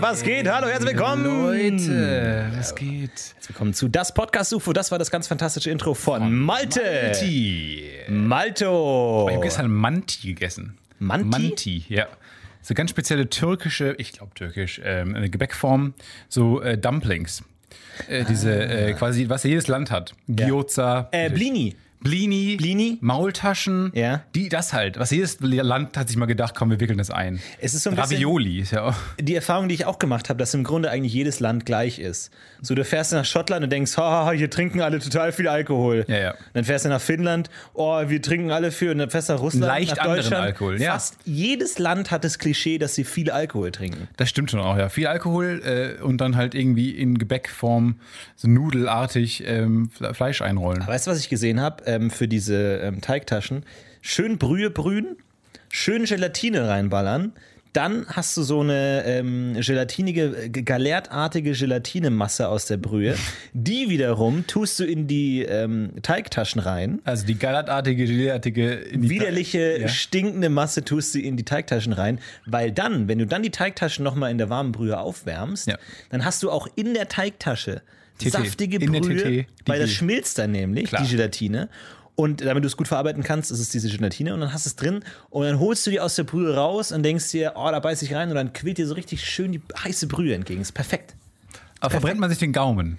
Was geht? Hallo, herzlich willkommen. Leute, was geht? Herzlich willkommen zu Das Podcast UFO. Das war das ganz fantastische Intro von, Malte. Manti. Malto. Ich habe gestern Manti gegessen. Manti? Manti, ja. So ganz spezielle türkische, ich glaube türkisch, ähm, eine Gebäckform, so äh, Dumplings. Äh, diese äh, quasi, was jedes Land hat. Gyoza. Äh, Blini. Blini. Blini. Maultaschen. Ja. Die, das halt. Was jedes Land hat sich mal gedacht, komm, wir wickeln das ein. Es ist so ein bisschen- Ravioli ist ja auch. Die Erfahrung, die ich auch gemacht habe, dass im Grunde eigentlich jedes Land gleich ist. So, du fährst nach Schottland und denkst, haha, hier trinken alle total viel Alkohol. Ja, ja. Dann fährst du nach Finnland, oh, wir trinken alle viel. Und dann fährst du nach Russland, Leicht nach anderen Deutschland. Alkohol, ja. Fast jedes Land hat das Klischee, dass sie viel Alkohol trinken. Das stimmt schon auch, ja. Viel Alkohol äh, und dann halt irgendwie in Gebäckform, so nudelartig ähm, Fle- Fleisch einrollen. Weißt du, was ich gesehen habe ähm, für diese ähm, Teigtaschen? Schön Brühe brühen, schön Gelatine reinballern. Dann hast du so eine ähm, gelatinige, äh, galertartige Gelatinemasse aus der Brühe. Die wiederum tust du in die ähm, Teigtaschen rein. Also die in die Widerliche, Ja. stinkende Masse tust du in die Teigtaschen rein, weil dann, wenn du dann die Teigtaschen nochmal in der warmen Brühe aufwärmst, Ja. dann hast du auch in der Teigtasche TT. saftige In Brühe, weil das schmilzt dann nämlich, Klar. die Gelatine. Und damit du es gut verarbeiten kannst, ist es diese Gelatine und dann hast du es drin und dann holst du die aus der Brühe raus und denkst dir, oh, da beiß ich rein und dann quillt dir so richtig schön die heiße Brühe entgegen. Ist perfekt. Aber verbrennt man sich den Gaumen.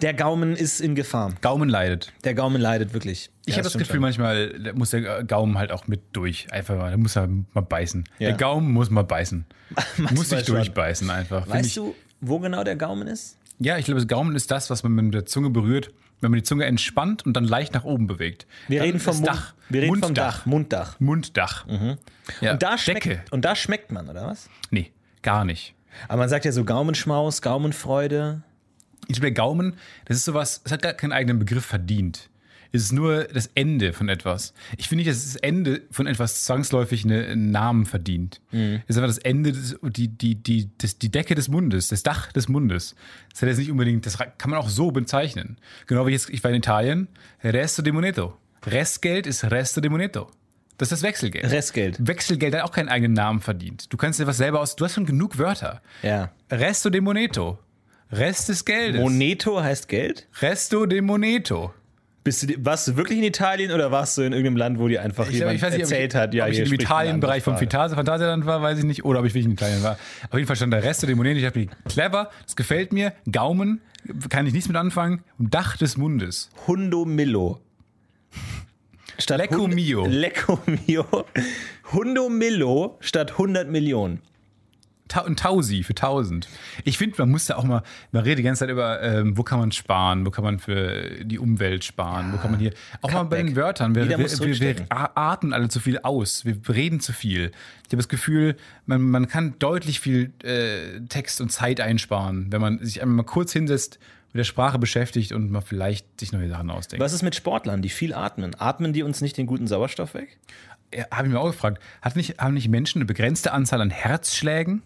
Der Gaumen ist in Gefahr. Gaumen leidet. Der Gaumen leidet wirklich. Ich Ja, habe das Gefühl, schon. manchmal da muss der Gaumen halt auch mit durch. Einfach mal, da muss er mal beißen. Ja. Der Gaumen muss mal beißen. muss sich durchbeißen einfach. Weißt ich. du, wo genau der Gaumen ist? Ja, ich glaube, das Gaumen ist das, was man mit der Zunge berührt, wenn man die Zunge entspannt und dann leicht nach oben bewegt. Wir Dann reden vom Mund- Dach. Wir reden vom Munddach. Dach, Munddach. Munddach. Ja. Und da, schmeckt, Decke. und da schmeckt man, oder was? Nee, gar nicht. Aber man sagt ja so Gaumenschmaus, Gaumenfreude. Ich glaube, der Gaumen, das ist sowas, es hat gar keinen eigenen Begriff verdient. Es ist nur das Ende von etwas. Ich finde nicht, dass das Ende von etwas zwangsläufig eine- einen Namen verdient. Mhm. Es ist einfach das Ende, des, die, die, die, das, die Decke des Mundes, das Dach des Mundes. Das hat jetzt nicht unbedingt, das kann man auch so bezeichnen. Genau wie jetzt, ich war in Italien, Resto de Moneto. Restgeld ist Resto de Moneto. Das ist das Wechselgeld. Restgeld. Wechselgeld hat auch keinen eigenen Namen verdient. Du kannst dir was selber aus, du hast schon genug Wörter. Ja. Resto de Moneto. Rest des Geldes. Moneto heißt Geld. Resto de Moneto. Bist du, warst du wirklich in Italien oder warst du in irgendeinem Land, wo dir einfach Ich, jemand weiß nicht, erzählt ich, hat, ja, ob ich im Italien-Bereich vom Phantasialand war, weiß ich nicht. Oder ob ich wirklich in Italien war. Auf jeden Fall stand da Resto de Moneto. Ich dachte mir, clever, das gefällt mir. Gaumen, kann ich nichts mit anfangen. Und Dach des Mundes. Hundo Millo. Statt Lecco Hund- mio. Lecco mio. Hundo Millo statt 100 Millionen. Und Tausi für 1000. Ich finde, man muss da auch mal, man redet die ganze Zeit über, ähm, wo kann man sparen, wo kann man für die Umwelt sparen, wo kann man hier, auch mal bei den. Wörtern, wir, wir, wir, wir atmen alle zu viel aus, wir reden zu viel. Ich habe das Gefühl, man, man kann deutlich viel äh, Text und Zeit einsparen, wenn man sich einmal mal kurz hinsetzt, mit der Sprache beschäftigt und mal vielleicht sich neue Sachen ausdenkt. Was ist mit Sportlern, die viel atmen? Atmen die uns nicht den guten Sauerstoff weg? Habe ich mir auch gefragt, hat nicht, haben nicht Menschen eine begrenzte Anzahl an Herzschlägen?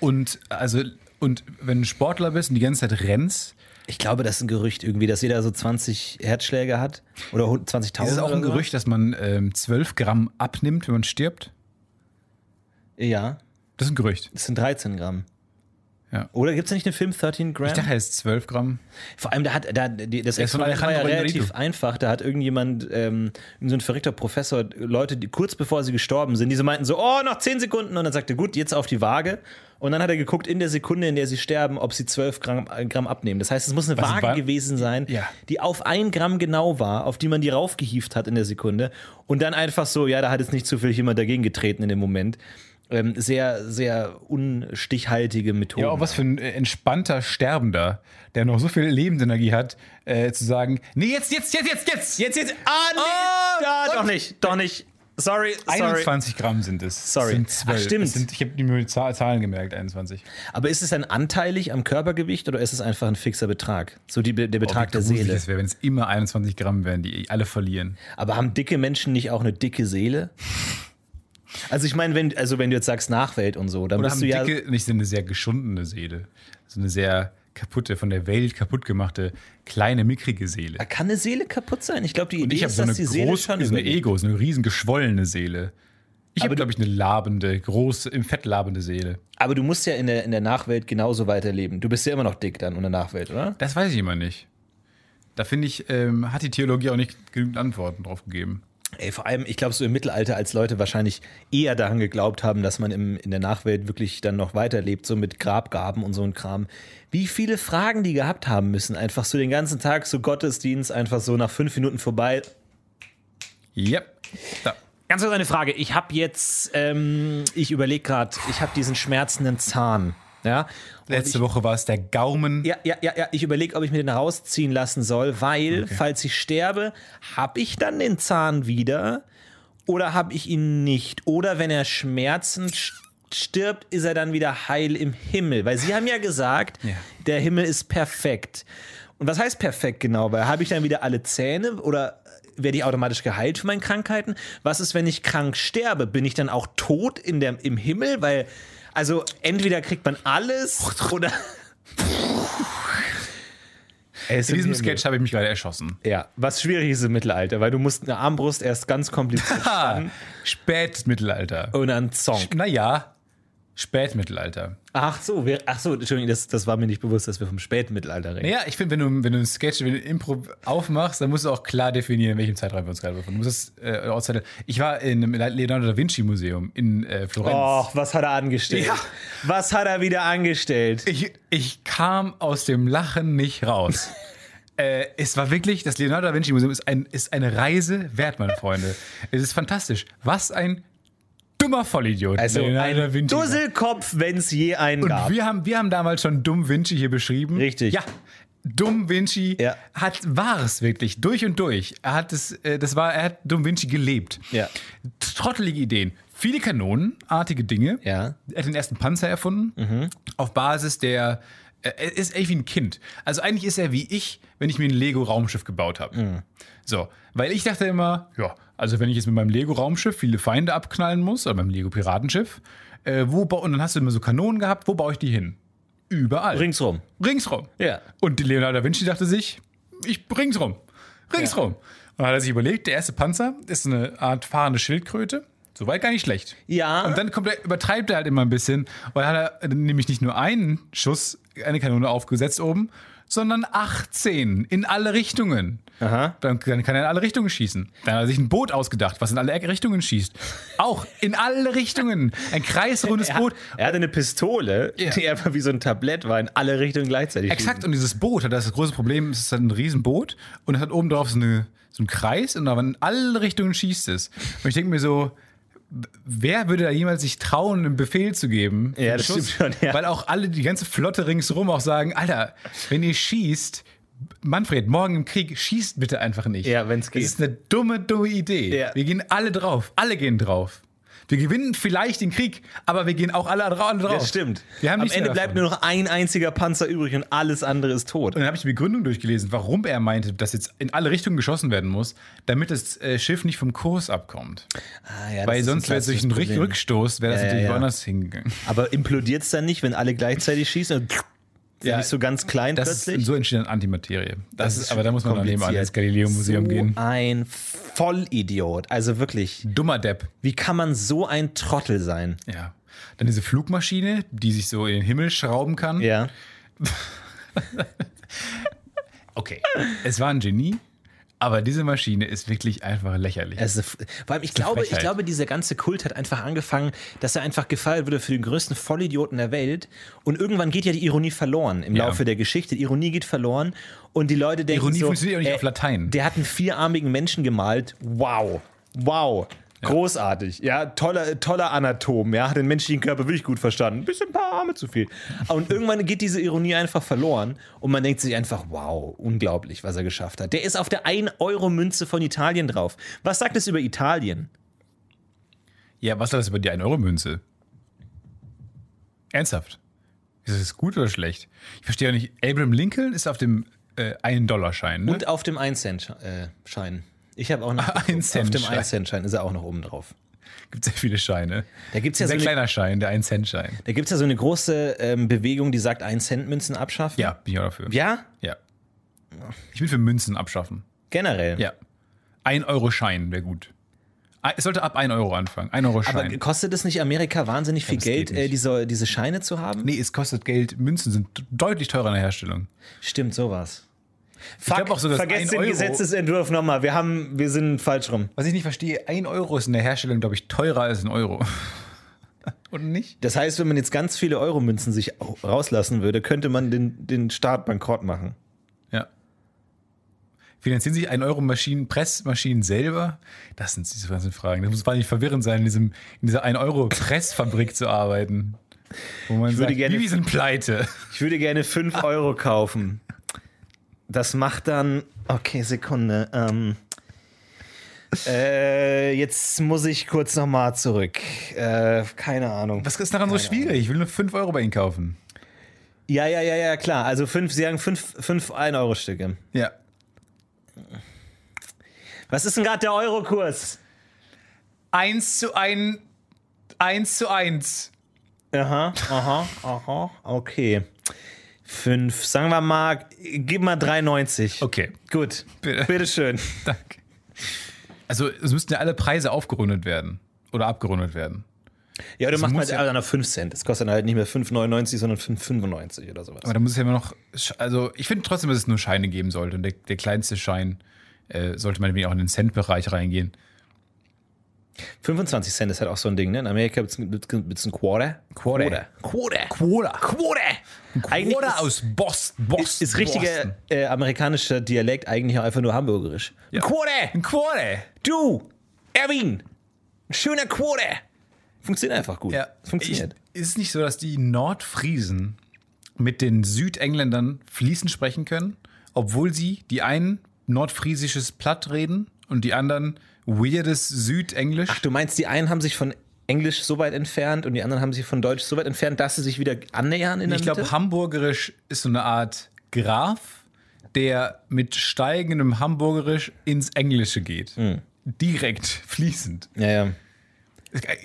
Und also Und wenn du Sportler bist und die ganze Zeit rennst, Ich glaube, das ist ein Gerücht irgendwie, dass jeder so 20 Herzschläge hat. Oder 20.000. ist es auch ein so. Gerücht, dass man ähm, 12 Gramm abnimmt, wenn man stirbt? Ja, Das ist ein Gerücht. das sind 13 Gramm. Ja. Oder gibt es nicht den Film 13 Gramm? Ich dachte, er ist 12 Gramm. Vor allem, da hat, da, die, das Er Experiment war ja relativ einfach. Da hat irgendjemand, ähm, so ein verrückter Professor, Leute, die kurz bevor sie gestorben sind, diese meinten so, oh, noch 10 Sekunden. Und dann sagte, gut, jetzt auf die Waage. Und dann hat er geguckt in der Sekunde, in der sie sterben, ob sie 12 Gramm, äh, Gramm abnehmen. Das heißt, es muss eine Was, Waage wa- gewesen sein, Ja. die auf ein Gramm genau war, auf die man die raufgehieft hat in der Sekunde. Und dann einfach so, ja, da hat jetzt nicht zufällig jemand dagegen getreten in dem Moment. Ähm, sehr, sehr unstichhaltige Methode. Ja, auch was für ein äh, entspannter Sterbender, der noch so viel Lebensenergie hat, äh, zu sagen, nee, jetzt, jetzt, jetzt, jetzt, jetzt. Jetzt, jetzt, ah, nee, ja, doch nicht, doch nicht. Sorry, sorry. 21 Gramm sind es. Sorry. Es sind 12. Ach, stimmt. Es sind, ich habe die Zahlen gemerkt, 21. Aber ist es dann anteilig am Körpergewicht oder ist es einfach ein fixer Betrag? So die, der Betrag der Seele. Das wäre, wenn es immer 21 Gramm wären, die alle verlieren. Aber haben dicke Menschen nicht auch eine dicke Seele? Also ich meine, wenn, also wenn du jetzt sagst Nachwelt und so, dann Oder bist haben du ja. dicke nicht so eine sehr geschundene Seele. So eine sehr kaputte, von der Welt kaputt gemachte, kleine, mickrige Seele. Kann eine Seele kaputt sein? Ich glaube, die Idee ist, so dass die Seele groß, schon so eine überlebt. Ego, so eine riesen geschwollene Seele. Ich habe, glaube ich, eine labende, große, im Fett labende Seele. Aber du musst ja in der, in der Nachwelt genauso weiterleben. Du bist ja immer noch dick dann in der Nachwelt, oder? Das weiß ich immer nicht. Da finde ich, ähm, hat die Theologie auch nicht genügend Antworten drauf gegeben. Ey, vor allem, ich glaube, so im Mittelalter, als Leute wahrscheinlich eher daran geglaubt haben, dass man im, in der Nachwelt wirklich dann noch weiterlebt, so mit Grabgaben und so ein Kram. Wie viele Fragen die gehabt haben müssen, einfach so den ganzen Tag, so Gottesdienst, einfach so nach fünf Minuten vorbei. Ja. Da. Ganz kurz eine Frage. Ich habe jetzt, ähm, ich überlege gerade, ich habe diesen schmerzenden Zahn. Ja. Letzte ich, Woche war es der Gaumen. Ja, ja, ja, ja. Ich überlege, ob ich mir den rausziehen lassen soll, weil, falls ich sterbe, habe ich dann den Zahn wieder oder habe ich ihn nicht? Oder wenn er schmerzend st- stirbt, ist er dann wieder heil im Himmel? Weil Sie haben ja gesagt, Ja. der Himmel ist perfekt. Und was heißt perfekt genau? Weil habe ich dann wieder alle Zähne oder werde ich automatisch geheilt für meine Krankheiten? Was ist, wenn ich krank sterbe? Bin ich dann auch tot in der, im Himmel? Weil, also entweder kriegt man alles oder. Es In diesem Sketch habe ich mich gerade erschossen. Ja, was schwierig ist im Mittelalter, weil du musst eine Armbrust erst ganz kompliziert spannen Spätmittelalter. und dann Song. Naja, Spätmittelalter. Ach so, wir, ach so, Entschuldigung, das, das war mir nicht bewusst, dass wir vom Spätmittelalter reden. Naja, ich finde, wenn du, wenn du einen Sketch, wenn du Impro aufmachst, dann musst du auch klar definieren, in welchem Zeitraum wir uns gerade befinden. Du musst es äh. Ich war in einem Leonardo da Vinci Museum in äh, Florenz. Och, was hat er angestellt? Ja. Was hat er wieder angestellt? Ich, ich kam aus dem Lachen nicht raus. äh, es war wirklich, das Leonardo da Vinci Museum ist, ein, ist eine Reise wert, meine Freunde. Es ist fantastisch. Was ein dummer Vollidiot. Also ein Dusselkopf, wenn es je einen Und gab. wir haben, wir haben damals schon Dumm Vinci hier beschrieben. Richtig. Ja. Dumm Vinci Ja. hat war es wirklich durch und durch. Er hat es, äh, das war, er hat Dumm Vinci gelebt. Ja. Trottelige Ideen, viele kanonenartige Dinge. Ja. Er hat den ersten Panzer erfunden auf Basis der er ist echt wie ein Kind. Also eigentlich ist er wie ich, wenn ich mir ein Lego Raumschiff gebaut habe. So, weil ich dachte immer, ja, also wenn ich jetzt mit meinem Lego Raumschiff viele Feinde abknallen muss oder beim Lego Piratenschiff, äh, wo und dann hast du immer so Kanonen gehabt, wo baue ich die hin? Überall. Ringsrum. Ringsrum. Ja. Und Leonardo da Vinci dachte sich, ich ringsrum. Ringsrum. Und dann hat er sich überlegt, der erste Panzer ist eine Art fahrende Schildkröte. Soweit gar nicht schlecht. Ja. Und dann kommt er, übertreibt er halt immer ein bisschen, weil hat er nämlich nicht nur einen Schuss, eine Kanone aufgesetzt oben, sondern 18 in alle Richtungen. Aha. Dann, kann er in alle Richtungen schießen. Dann hat er sich ein Boot ausgedacht, was in alle Richtungen schießt. Auch in alle Richtungen. Ein kreisrundes Er, Boot. er hatte eine Pistole, Ja. die einfach wie so ein Tablett war, in alle Richtungen gleichzeitig. Exakt, und dieses Boot hat das große Problem, es ist halt ein Riesenboot und es hat oben drauf so, eine, so einen Kreis und aber in alle Richtungen schießt es. Und ich denke mir so, wer würde da jemals sich trauen, einen Befehl zu geben? Ja, das stimmt schon, ja. Weil auch alle, die ganze Flotte ringsherum auch sagen, Alter, wenn ihr schießt, Manfred, morgen im Krieg, schießt bitte einfach nicht. Ja, wenn's geht. Das ist eine dumme, dumme Idee. Ja. Wir gehen alle drauf. Alle gehen drauf. Wir gewinnen vielleicht den Krieg, aber wir gehen auch alle dra- drauf. Ja, stimmt. Wir haben Am Ende bleibt nur noch ein einziger Panzer übrig und alles andere ist tot. Und dann habe ich die Begründung durchgelesen, warum er meinte, dass jetzt in alle Richtungen geschossen werden muss, damit das äh, Schiff nicht vom Kurs abkommt. Ah, ja, das Weil sonst wäre es durch einen Problem. Rückstoß, wäre das ja, natürlich ja. woanders hingegangen. Aber implodiert es dann nicht, wenn alle gleichzeitig schießen? Und ja, nicht so ganz klein Das plötzlich? ist, so entsteht dann Antimaterie. Das, ist, aber da muss man dann nebenan ins Galileo-Museum so gehen. ein Vollidiot. Also wirklich, Dummer Depp. wie kann man so ein Trottel sein? Ja. Dann diese Flugmaschine, die sich so in den Himmel schrauben kann. Ja. Okay. Es war ein Genie, aber diese Maschine ist wirklich einfach lächerlich. Also, vor allem, ich glaube, ich glaube, dieser ganze Kult hat einfach angefangen, dass er einfach gefeiert wurde für den größten Vollidioten der Welt. Und irgendwann geht ja die Ironie verloren im Ja. Laufe der Geschichte. Die Ironie geht verloren und die Leute denken Ironie so, funktioniert auch nicht äh, auf Latein. Der hat einen vierarmigen Menschen gemalt. Wow. Wow. Großartig, ja, toller, toller Anatom, ja, hat den menschlichen Körper wirklich gut verstanden. Bisschen ein paar Arme zu viel. Und irgendwann geht diese Ironie einfach verloren und man denkt sich einfach, wow, unglaublich, was er geschafft hat. Der ist auf der 1-Euro-Münze von Italien drauf. Was sagt es über Italien? Ja, was ist das über die 1-Euro-Münze? Ernsthaft? Ist das gut oder schlecht? Ich verstehe ja nicht. Abraham Lincoln ist auf dem äh, 1-Dollar-Schein, ne? Und auf dem 1-Cent-Schein. Ich habe auch noch. Ein Auf dem Cent-Schein. 1-Cent-Schein ist er auch noch oben drauf. Gibt sehr viele Scheine. Da gibt es ja, Ein so sehr eine- kleiner Schein, der 1-Cent-Schein. da gibt's ja so eine große ähm, Bewegung, die sagt 1-Cent-Münzen abschaffen. Ja, bin ich auch dafür. Ja? Ja. Ich will für Münzen abschaffen. Generell. Ja. 1-Euro-Schein wäre gut. Ah, Es sollte ab 1 Euro anfangen. 1 Euro Aber Schein. kostet es nicht Amerika wahnsinnig viel geht Geld, äh, diese, diese Scheine zu haben? Nee, es kostet Geld. Münzen sind deutlich teurer in der Herstellung. Stimmt, sowas. Fuck, glaub auch so, dass vergesst ein den Euro- Gesetzesentwurf nochmal. Wir, haben, wir sind falsch rum. Was ich nicht verstehe, 1 Euro ist in der Herstellung, glaube ich, teurer als ein Euro. Und nicht? Das heißt, wenn man jetzt ganz viele Euromünzen sich rauslassen würde, könnte man den, den Staat bankrott machen. Ja. Finanzieren sich 1 Euro Maschinen, Pressmaschinen selber? Das sind diese ganzen Fragen. Das muss wahnsinnig verwirrend sein, in, diesem, in dieser 1 Euro Pressfabrik zu arbeiten. Wo man würde sagt, gerne- sind pleite. Ich würde gerne 5 Euro kaufen. Das macht dann. Okay, Sekunde. Ähm, äh, jetzt muss ich kurz nochmal zurück. Äh, keine Ahnung. Was ist daran so schwierig? Ich will nur 5 Euro bei Ihnen kaufen. Ja, ja, ja, ja, klar. Also fünf, Sie sagen 5 fünf 1-Euro-Stücke. Ja. Was ist denn gerade der Eurokurs? 1 zu 1. 1 zu 1. Aha, aha, aha. Okay. Fünf, sagen wir mal, gib mal 3,90. Okay. Gut. Bitte. Bitteschön. Danke. Also, es müssten ja alle Preise aufgerundet werden. Oder abgerundet werden. Ja, du machst mal muss ja- noch 5 Cent. Das kostet dann halt nicht mehr 5,99, sondern 5,95 oder sowas. Aber da muss es ja immer noch. Also, ich finde trotzdem, dass es nur Scheine geben sollte. Und der, der kleinste Schein äh, sollte man auch in den Cent-Bereich reingehen. 25 Cent ist halt auch so ein Ding, ne? In Amerika gibt es ein Quarter. Quarter. Quarter. Quoda. Quarter. Eigentlich Quoda ist, aus Boston. Boston ist richtiger äh, amerikanischer Dialekt eigentlich auch einfach nur hamburgerisch. Ja. Ein Quarter. Ein Quoda. Du, Erwin, ein schöner Quarter. Funktioniert einfach gut. Ja. Funktioniert. Ich, ist es nicht so, dass die Nordfriesen mit den Südengländern fließend sprechen können, obwohl sie die einen nordfriesisches Platt reden und die anderen weirdes Südenglisch? Ach, du meinst, die einen haben sich von Englisch so weit entfernt und die anderen haben sich von Deutsch so weit entfernt, dass sie sich wieder annähern in der Ich glaube? Hamburgerisch ist so eine Art Graph, der mit steigendem Hamburgerisch ins Englische geht. Hm. Direkt, fließend. Ja, ja.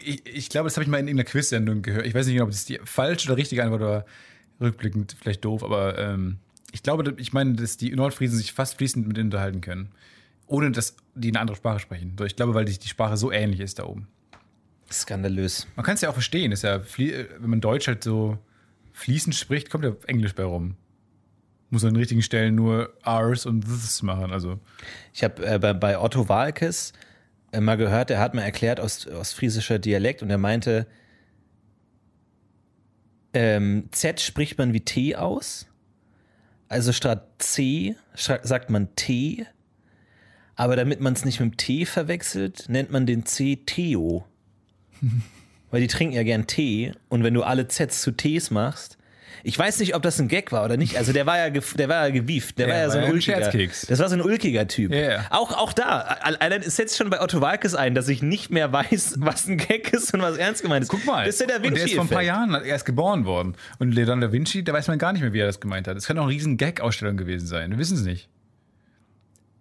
Ich, ich glaube, das habe ich mal in irgendeiner Quiz-Sendung gehört. Ich weiß nicht genau, ob das die falsche oder richtige Antwort war. Rückblickend vielleicht doof, aber ähm, ich glaube, ich meine, dass die Nordfriesen sich fast fließend mit unterhalten können. Ohne dass die eine andere Sprache sprechen. So, Ich glaube, weil die die Sprache so ähnlich ist da oben. Skandalös. Man kann es ja auch verstehen. Ist ja, flie- wenn man Deutsch halt so fließend spricht, kommt ja Englisch bei rum. Muss an den richtigen Stellen nur R's und Ths machen. Also, Ich habe äh, bei, bei Otto Walkes äh, mal gehört, der hat mir erklärt aus, aus friesischer Dialekt und er meinte, ähm, Z spricht man wie T aus. Also statt C sagt man T. Aber damit man es nicht mit dem T verwechselt, nennt man den C Theo. Weil die trinken ja gern Tee und wenn du alle Zs zu Ts machst, Ich weiß nicht, ob das ein Gag war oder nicht. Also der war ja, der war ja gewieft. Der Ja, war ja so ein ein ulkiger. Das war so ein ulkiger Typ. Ja. Auch, auch da. Allein es setzt schon bei Otto Walkes ein, dass ich nicht mehr weiß, was ein Gag ist und was ernst gemeint ist. Guck mal. Das ist ja der und der ist vor ein paar. Jahren erst geboren worden. Und Leonardo da Vinci, da weiß man gar nicht mehr, wie er das gemeint hat. Es kann auch eine riesen Gag-Ausstellung gewesen sein. Wir wissen es nicht.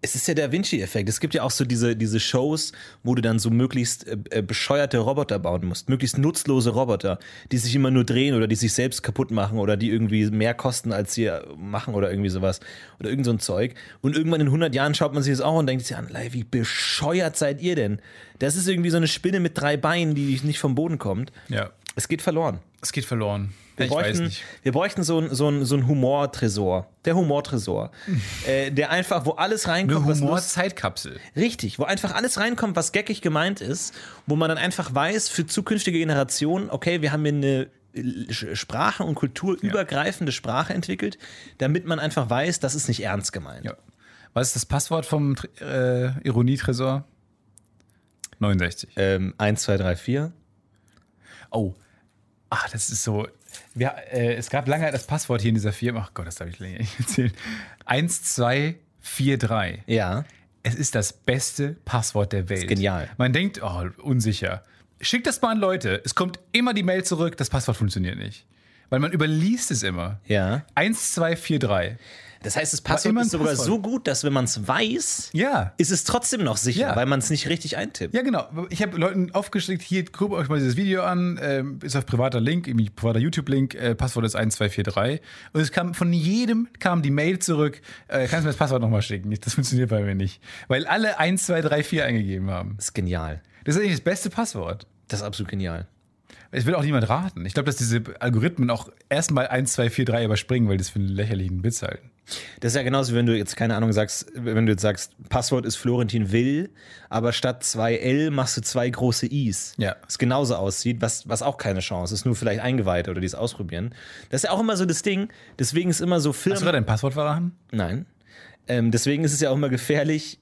Es ist ja der Vinci-Effekt. Es gibt ja auch so diese, diese Shows, wo du dann so möglichst äh, äh, bescheuerte Roboter bauen musst. Möglichst nutzlose Roboter, die sich immer nur drehen oder die sich selbst kaputt machen oder die irgendwie mehr kosten, als sie äh, machen oder irgendwie sowas. Oder irgend so ein Zeug. Und irgendwann in 100 Jahren schaut man sich das auch und denkt sich an, "Lei, wie bescheuert seid ihr denn? Das ist irgendwie so eine Spinne mit drei Beinen, die nicht vom Boden kommt. Ja. Es geht verloren. Es geht verloren. Wir ich weiß bräuchten, nicht. wir bräuchten so ein, so ein, so ein Humortresor. Der Humortresor. äh, der einfach, wo alles Eine reinkommt, lust- Humor-Zeitkapsel. Richtig, wo einfach alles reinkommt, was geckig gemeint ist, wo man dann einfach weiß für zukünftige Generationen, okay, wir haben hier eine äh, Sprache und kulturübergreifende Sprache entwickelt, damit man einfach weiß, das ist nicht ernst gemeint. Ja. Was ist das Passwort vom äh, Ironietresor? 69. Ähm, 1, 2, 3, 4. Oh. Ach, das ist so. Wir, äh, es gab lange das Passwort hier in dieser Firma. Ach Gott, das habe ich länger nicht erzählt. 1243. Ja. Es ist das beste Passwort der Welt. genial. Man denkt, oh, unsicher. Schickt das mal an Leute. Es kommt immer die Mail zurück, das Passwort funktioniert nicht. Weil man überliest es immer. Ja. 1243. Das heißt, das Passwort ist sogar Passwort. so gut, dass wenn man es weiß, Ja. ist es trotzdem noch sicher, Ja. weil man es nicht richtig eintippt. Ja, genau. Ich habe Leuten aufgeschickt, hier, guckt euch mal dieses Video an, ähm, ist auf privater Link, irgendwie privater YouTube-Link, äh, Passwort ist 1243. Und es kam von jedem kam die Mail zurück, äh, kannst du mir das Passwort nochmal schicken? Das funktioniert bei mir nicht. Weil alle 1234 eingegeben haben. Das ist genial. Das ist eigentlich das beste Passwort. Das ist absolut genial. Es will auch niemand raten. Ich glaube, dass diese Algorithmen auch erstmal 1, 2, 4, 3 überspringen, weil die das für einen lächerlichen Witz halten. Das ist ja genauso, wenn du jetzt, keine Ahnung, sagst, wenn du jetzt sagst, Passwort ist Florentin Will, aber statt zwei L machst du zwei große Is. Ja. Was genauso aussieht, was, was auch keine Chance ist, nur vielleicht Eingeweihte oder die es ausprobieren. Das ist ja auch immer so das Ding, deswegen ist immer so Hast du Firmen. gerade dein Passwort verraten? Nein. Ähm, deswegen ist es ja auch immer gefährlich.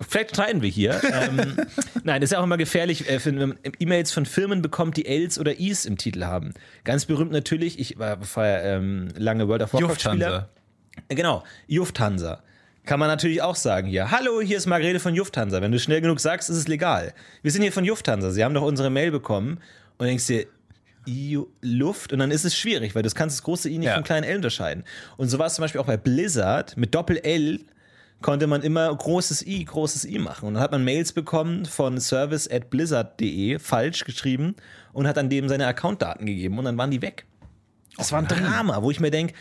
Vielleicht streiten wir hier. ähm, nein, ist ja auch immer gefährlich, äh, wenn man E-Mails von Firmen bekommt, die Ls oder Is im Titel haben. Ganz berühmt natürlich, ich war vorher ähm, lange World of Warcraft-Spieler. Genau, Lufthansa. Kann man natürlich auch sagen hier. Hallo, hier ist Margarete von Lufthansa. Wenn du schnell genug sagst, ist es legal. Wir sind hier von Lufthansa. Sie haben doch unsere Mail bekommen. Und denkst dir, Luft und dann ist es schwierig, weil du kannst das große I nicht Ja. vom kleinen L unterscheiden. Und so war es zum Beispiel auch bei Blizzard mit Doppel-L konnte man immer großes I, großes I machen. Und dann hat man Mails bekommen von service at blizzard.de, falsch geschrieben, und hat dann dem seine Accountdaten gegeben und dann waren die weg. Das war ein Drama, wo ich mir denke,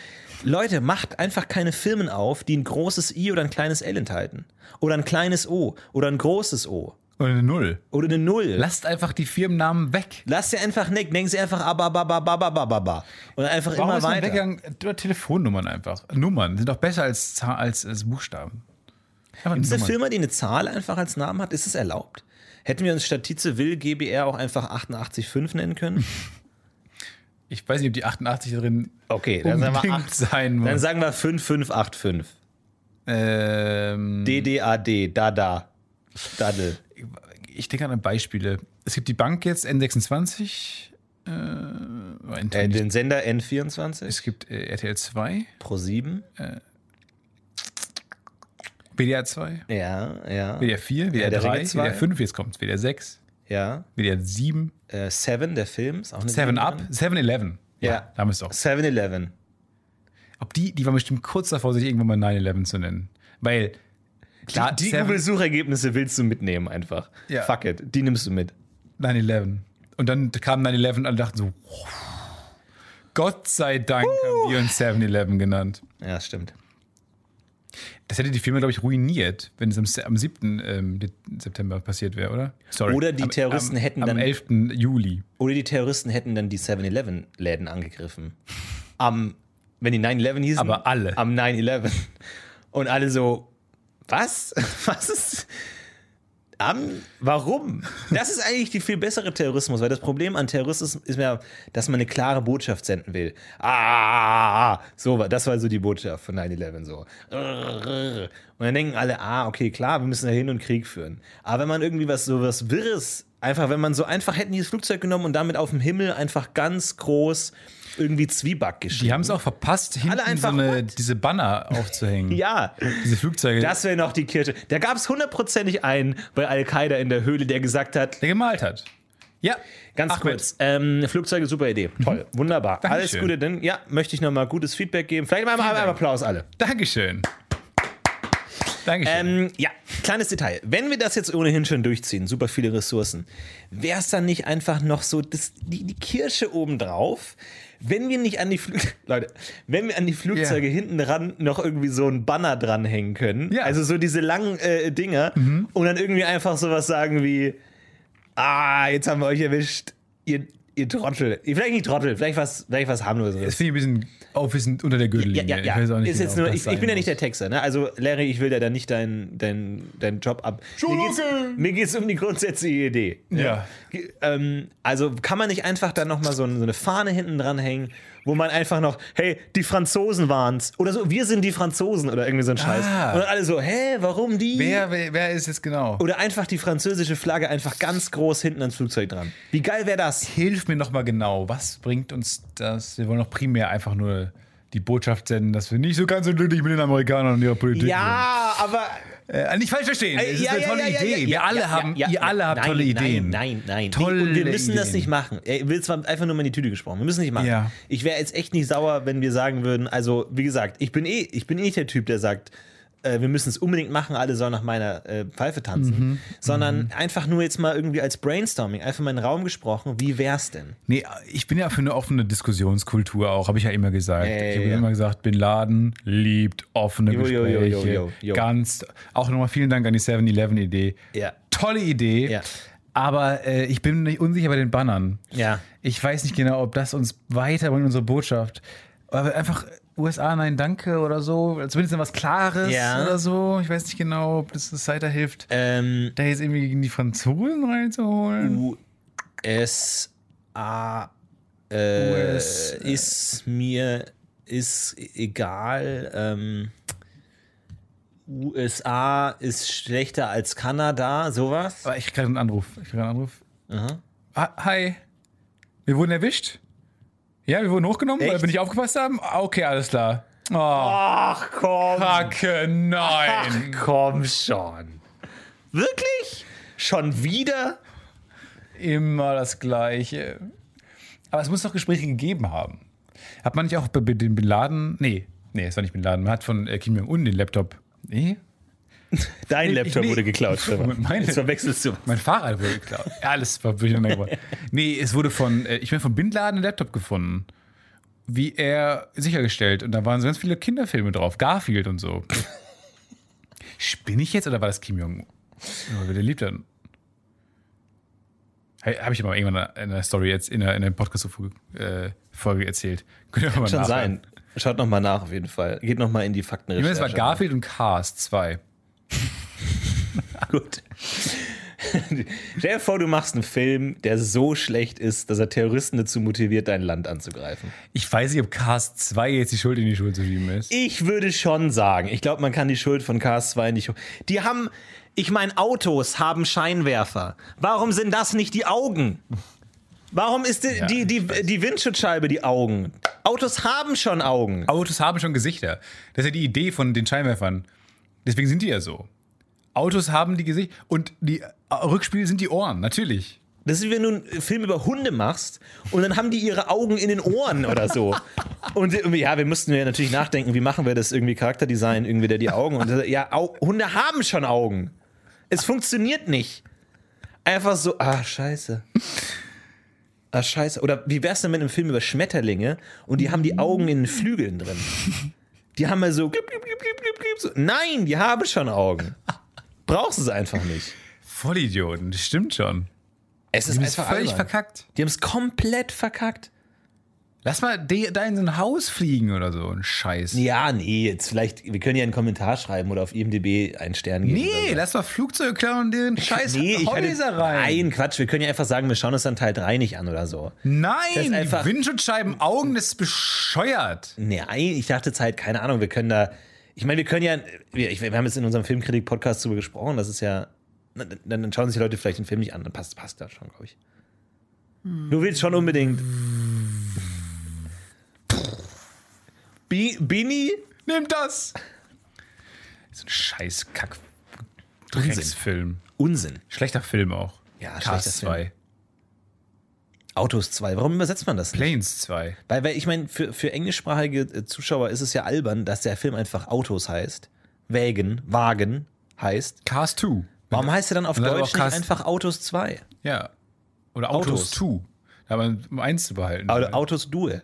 Leute, macht einfach keine Firmen auf, die ein großes I oder ein kleines L enthalten. Oder ein kleines O oder ein großes O. Oder eine Null. Oder eine Null. Lasst einfach die Firmennamen weg. Lass sie einfach nicht, denken sie einfach abababababababa. Und einfach Warum immer ist weiter. Oder Telefonnummern einfach. Nummern sind doch besser als, als, als Buchstaben. Einfach Ist eine. Firma, die eine Zahl einfach als Namen hat, ist es erlaubt? Hätten wir uns statt Tietze Will GBR auch einfach 885 nennen können? Ich weiß nicht, ob die 88 drin Okay, dann sagen wir, unbedingt acht, sein muss. dann sagen wir 5585. ähm, DDAD, Dada, Daddel. ich denke an Beispiele. Es gibt die Bank jetzt N26. Äh, Äh, den Sender N24 es gibt äh, RTL 2, Pro 7. WDR 2, Ja, ja. WDR 4, WDR der 3, Ringe 2. WDR 5, jetzt kommt WDR 6, Ja. WDR 7, Äh, Seven, der Film, ist auch eine 7 Up, Serie. 7-Eleven. Ja. da haben wir es doch. 7-Eleven. Ob die, die waren bestimmt kurz davor, sich irgendwann mal 9-11 zu nennen. Weil, klar, Die, die 7 Google-Suchergebnisse willst du mitnehmen einfach. Ja. Fuck it, die nimmst du mit. 9-11. Und dann kam 9-11 und alle dachten so, "Oh, Gott sei Dank haben wir uns 7-Eleven genannt. Ja, das stimmt. Das hätte die Firma, glaube ich, ruiniert, wenn es am, am 7. Ähm, September passiert wäre, oder? Sorry. Oder die am, Terroristen am, hätten am dann- 11. Juli. Oder die Terroristen hätten dann die 7-Eleven-Läden angegriffen. Am, wenn die 9-11 hießen. Aber alle. Am 9-11. Und alle so, was? Was ist. Am, warum? Das ist eigentlich die viel bessere Terrorismus, weil das Problem an Terrorismus ist ja, dass man eine klare Botschaft senden will. Ah, ah, ah, so war, das war so die Botschaft von 9-11 so. Und dann denken alle, ah, okay, klar, wir müssen da hin und Krieg führen. Aber wenn man irgendwie was so was Wirres Einfach, wenn man so einfach hätten die das Flugzeug genommen und damit auf dem Himmel einfach ganz groß irgendwie Zwieback geschrieben. Die haben es auch verpasst, hinten einfach, so eine, diese Banner aufzuhängen. Ja, Diese Flugzeuge, das wäre noch die Kirche. Da gab es hundertprozentig einen bei Al-Qaida in der Höhle, der gesagt hat, der gemalt hat. Ja, Ganz Ahmed. kurz. Ähm, Flugzeuge, super Idee. Toll, wunderbar. Dankeschön. Alles Gute, denn ja, möchte ich nochmal gutes Feedback geben. Vielleicht mal Dank. Applaus alle. Dankeschön. Dankeschön. Ähm, ja, kleines Detail. Wenn wir das jetzt ohnehin schon durchziehen, super viele Ressourcen, wäre es dann nicht einfach noch so das, die, die Kirsche obendrauf? Wenn wir nicht an die Flü Leute, wenn wir an die Flugzeuge Ja. hinten dran noch irgendwie so ein Banner dranhängen können, Ja. also so diese langen äh, Dinger und dann irgendwie einfach sowas sagen wie, ah, jetzt haben wir euch erwischt, ihr, ihr Trottel. Vielleicht nicht Trottel, vielleicht was, vielleicht was harmloseres. das finde ich ein bisschen aufwissend unter der Gürtellinie. Ja, ja, ja. Ich weiß auch nicht, ist jetzt genau, nur, ich, ich bin ja nicht der Texter, ne? Also, Larry, ich will dir da nicht deinen dein, dein Job ab. Mir geht's, mir geht's um die grundsätzliche Idee. Ja. Ge- Ähm, also kann man nicht einfach da nochmal so, so eine Fahne hinten dran hängen, wo man einfach noch, hey, die Franzosen waren's. Oder so, wir sind die Franzosen oder irgendwie so ein Scheiß. Ah. Und alle so, hä, warum die? Wer, wer, wer ist es genau? Oder einfach die französische Flagge einfach ganz groß hinten ans Flugzeug dran. Wie geil wäre das? Hilf mir noch mal genau. Was bringt uns das? Wir wollen doch primär einfach nur die Botschaft senden, dass wir nicht so ganz so glücklich mit den Amerikanern und ihrer Politik Ja, aber sind. Äh, nicht falsch verstehen. Äh, es ist eine tolle Idee. wir alle haben, ihr alle habt nein, tolle nein, Ideen. Nein, nein, Tolle Und wir müssen das Ideen. nicht machen. Ich will zwar einfach nur mal in die Tüte gesprochen. Wir müssen nicht machen. Ja. Ich wäre jetzt echt nicht sauer, wenn wir sagen würden, also wie gesagt, ich bin eh, ich bin eh nicht der Typ, der sagt, äh, wir müssen es unbedingt machen, alle sollen nach meiner äh, Pfeife tanzen, Mhm. sondern einfach nur jetzt mal irgendwie als Brainstorming, einfach mal in den Raum gesprochen, wie wär's denn? Nee, ich bin ja für eine offene Diskussionskultur auch, habe ich ja immer gesagt. Ja, ich habe ja. immer gesagt, Bin Laden liebt offene Jo, Gespräche. jo, jo, jo, jo. Ganz. Auch nochmal vielen Dank an die 7-Eleven-Idee. Ja. Tolle Idee. Ja. Aber äh, ich bin nicht unsicher bei den Bannern. Ja. Ich weiß nicht genau, ob das uns weiterbringt, unsere Botschaft. Aber einfach USA, nein, danke oder so. Zumindest was Klares Ja. oder so. Ich weiß nicht genau, ob das uns weiterhilft. Ähm, Da jetzt irgendwie gegen die Franzosen reinzuholen. USA äh, US, ist mir ist egal. Ähm, USA ist schlechter als Kanada, sowas. Aber ich krieg gerade einen Anruf. Ich krieg einen Anruf. Ah, hi. Wir wurden erwischt? Ja, wir wurden hochgenommen, weil Echt? wir nicht aufgepasst haben? Ah, Okay, alles klar. Oh, Ach komm, Kacke, nein. komm schon. Wirklich? Schon wieder? Immer das Gleiche. Aber es muss doch Gespräche gegeben haben. Hat man nicht auch bei den Bin Laden. Nee, nee, es war nicht Bin Laden. Man hat von äh, Kim Jong-un den Laptop. Nee? Dein Laptop nee. wurde geklaut. Meine- Jetzt verwechselst du. Mein Fahrrad wurde geklaut. Alles war durcheinander geworden. Nee, es wurde von, äh, ich bin von Bin Laden ein Laptop gefunden. Wie er sichergestellt. Und da waren so ganz viele Kinderfilme drauf. Garfield und so. Spinne ich jetzt oder war das Kim Jong-un? Der liebt dann. Habe ich aber irgendwann in einer Story jetzt in einer, in einer Podcast-Folge erzählt. Könnt ihr mal Schon nachhören. sein. Schaut nochmal nach auf jeden Fall. Geht nochmal in die Ich meine, Faktenrecherche. es war Garfield und Cars 2. Gut. Stell dir vor, du machst einen Film, der so schlecht ist, dass er Terroristen dazu motiviert, dein Land anzugreifen. Ich weiß nicht, ob Cars 2 jetzt die Schuld in die Schuld zu schieben ist. Ich würde schon sagen, ich glaube, man kann die Schuld von Cars 2 nicht. Die haben, ich meine, Autos haben Scheinwerfer. Warum sind das nicht die Augen? Warum ist die, Ja, die, die, die Windschutzscheibe die Augen? Autos haben schon Augen. Autos haben schon Gesichter. Das ist ja die Idee von den Scheinwerfern. Deswegen sind die ja so. Autos haben die Gesichter und die äh, Rückspiel sind die Ohren, natürlich. Das ist wie wenn du einen Film über Hunde machst und dann haben die ihre Augen in den Ohren oder so. Und ja, wir mussten ja natürlich nachdenken, wie machen wir das irgendwie Charakterdesign, irgendwie der die Augen. Und ja, Au Hunde haben schon Augen. Es funktioniert nicht. Einfach so, ah, scheiße. Ah, scheiße. Oder wie wär's denn mit einem Film über Schmetterlinge und die haben die Augen in den Flügeln drin? Die haben ja so, so. Nein, die haben schon Augen. Brauchst es einfach nicht. Vollidioten, das stimmt schon. Es ist Die ist einfach völlig albern. verkackt. Die haben es komplett verkackt. Lass mal de, da in so ein Haus fliegen oder so, ein Scheiß. Ja, nee, jetzt vielleicht, wir können ja einen Kommentar schreiben oder auf IMDb einen Stern geben. Nee, lass mal Flugzeuge klauen und den scheiß nee ich hatte, Häuser rein. Nein, Quatsch, wir können ja einfach sagen, wir schauen uns dann Teil 3 nicht an oder so. Das ist Nein, einfach- die Windschutzscheiben, Augen, das ist bescheuert. Nein, ich dachte jetzt halt, keine Ahnung, wir können da, ich meine, wir können ja, wir, wir haben jetzt in unserem Filmkritik-Podcast darüber gesprochen, dass es ja dann, dann schauen sich die Leute vielleicht den Film nicht an, dann passt, passt das schon, glaube ich. Du willst schon unbedingt. Bini? Nimm das! So ein scheiß Kack. Drecksfilm. Unsinn. Schlechter Film auch. Ja, Cars schlechter 2. Autos 2. Warum übersetzt man das nicht? Planes 2. Weil, weil ich meine, für, für englischsprachige äh, Zuschauer ist es ja albern, dass der Film einfach Autos heißt. Wägen, Wagen heißt. Cars 2. Warum heißt er dann auf dann Deutsch nicht einfach Autos 2? Ja. Oder Autos Autos. 2. Da hat man um eins zu behalten. Aber Autos Due.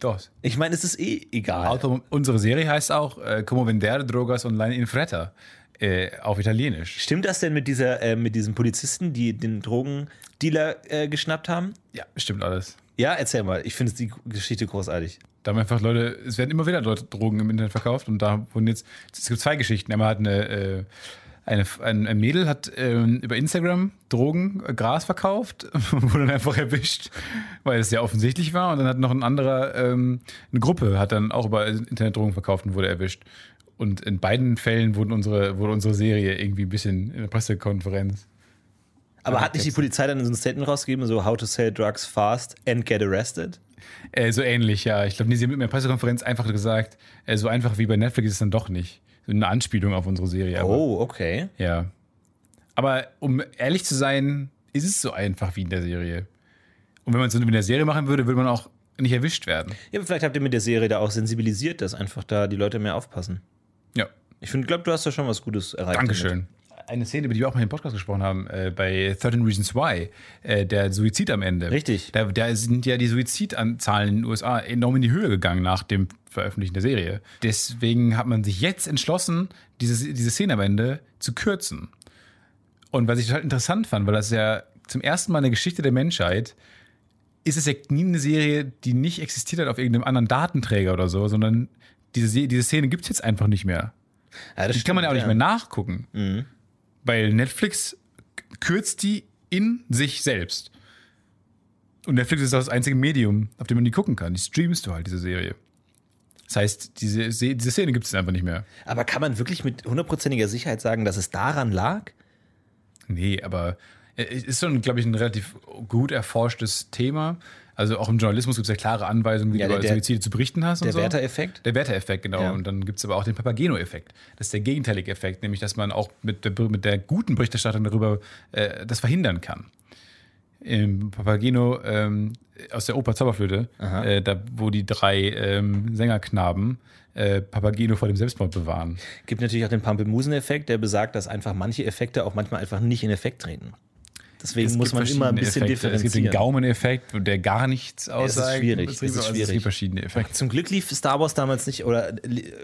Doch. Ich meine, es ist eh egal. Auto, unsere Serie heißt auch äh, Como vender drogas online in fretta. Äh, auf Italienisch. Stimmt das denn mit, dieser, äh, mit diesem Polizisten, die den Drogendealer äh, geschnappt haben? Ja, stimmt alles. Ja, erzähl mal. Ich finde die Geschichte großartig. Da haben einfach Leute, es werden immer wieder Leute Drogen im Internet verkauft und da wurden jetzt, es gibt zwei Geschichten. Einmal hat eine, äh, eine, ein, ein Mädel hat ähm, über Instagram Drogen, äh, Gras verkauft und wurde dann einfach erwischt, weil es sehr offensichtlich war. Und dann hat noch ein anderer, ähm, eine Gruppe hat dann auch über Internet Drogen verkauft und wurde erwischt. Und in beiden Fällen wurden unsere, wurde unsere Serie irgendwie ein bisschen in der Pressekonferenz. Aber hat nicht die Polizei dann so ein Statement rausgegeben, so How to sell drugs fast and get arrested? Äh, so ähnlich, ja. Ich glaube, nee, sie haben mit der Pressekonferenz einfach gesagt, äh, so einfach wie bei Netflix ist es dann doch nicht. Eine Anspielung auf unsere Serie. Oh, okay. Ja. Aber um ehrlich zu sein, ist es so einfach wie in der Serie. Und wenn man es so in der Serie machen würde, würde man auch nicht erwischt werden. Ja, aber vielleicht habt ihr mit der Serie da auch sensibilisiert, dass einfach da die Leute mehr aufpassen. Ja. Ich finde, glaube, du hast da schon was Gutes erreicht. damit. Eine Szene, über die wir auch mal im Podcast gesprochen haben, äh, bei 13 Reasons Why, äh, der Suizid am Ende. Richtig. Da, da sind ja die Suizidanzahlen in den USA enorm in die Höhe gegangen nach dem Veröffentlichen der Serie. Deswegen hat man sich jetzt entschlossen, diese, diese Szene am Ende zu kürzen. Und was ich total interessant fand, weil das ja zum ersten Mal in der Geschichte der Menschheit ist es ja nie eine Serie, die nicht existiert hat auf irgendeinem anderen Datenträger oder so, sondern diese, Se- diese Szene gibt es jetzt einfach nicht mehr. Ja, das Die kann man ja auch nicht mehr stimmt, nachgucken. Weil Netflix kürzt die in sich selbst. Und Netflix ist das einzige Medium, auf dem man die gucken kann. Die streamst du halt, diese Serie. Das heißt, diese, Se- diese Szene gibt es einfach nicht mehr. Aber kann man wirklich mit hundertprozentiger Sicherheit sagen, dass es daran lag? Nee, aber es ist schon, glaube ich, ein relativ gut erforschtes Thema. Also auch im Journalismus gibt es ja klare Anweisungen, wie Ja, du über Suizide zu berichten hast. Der so. Werter-Effekt? Der Werter-Effekt, genau. Ja. Und dann gibt es aber auch den Papageno-Effekt. Das ist der gegenteilige Effekt, nämlich dass man auch mit der, mit der guten Berichterstattung darüber äh, das verhindern kann. Im Papageno ähm, aus der Oper Zauberflöte, äh, da, wo die drei ähm, Sängerknaben äh, Papageno vor dem Selbstmord bewahren. Gibt natürlich auch den Pampelmusen-Effekt, der besagt, dass einfach manche Effekte auch manchmal einfach nicht in Effekt treten. Deswegen Es muss man immer ein bisschen Effekte. Es gibt differenzieren. den Gaumeneffekt, der gar nichts aussagt. schwierig, Es es ist schwierig. gibt verschiedene Effekte. Zum Glück lief Star Wars damals nicht, oder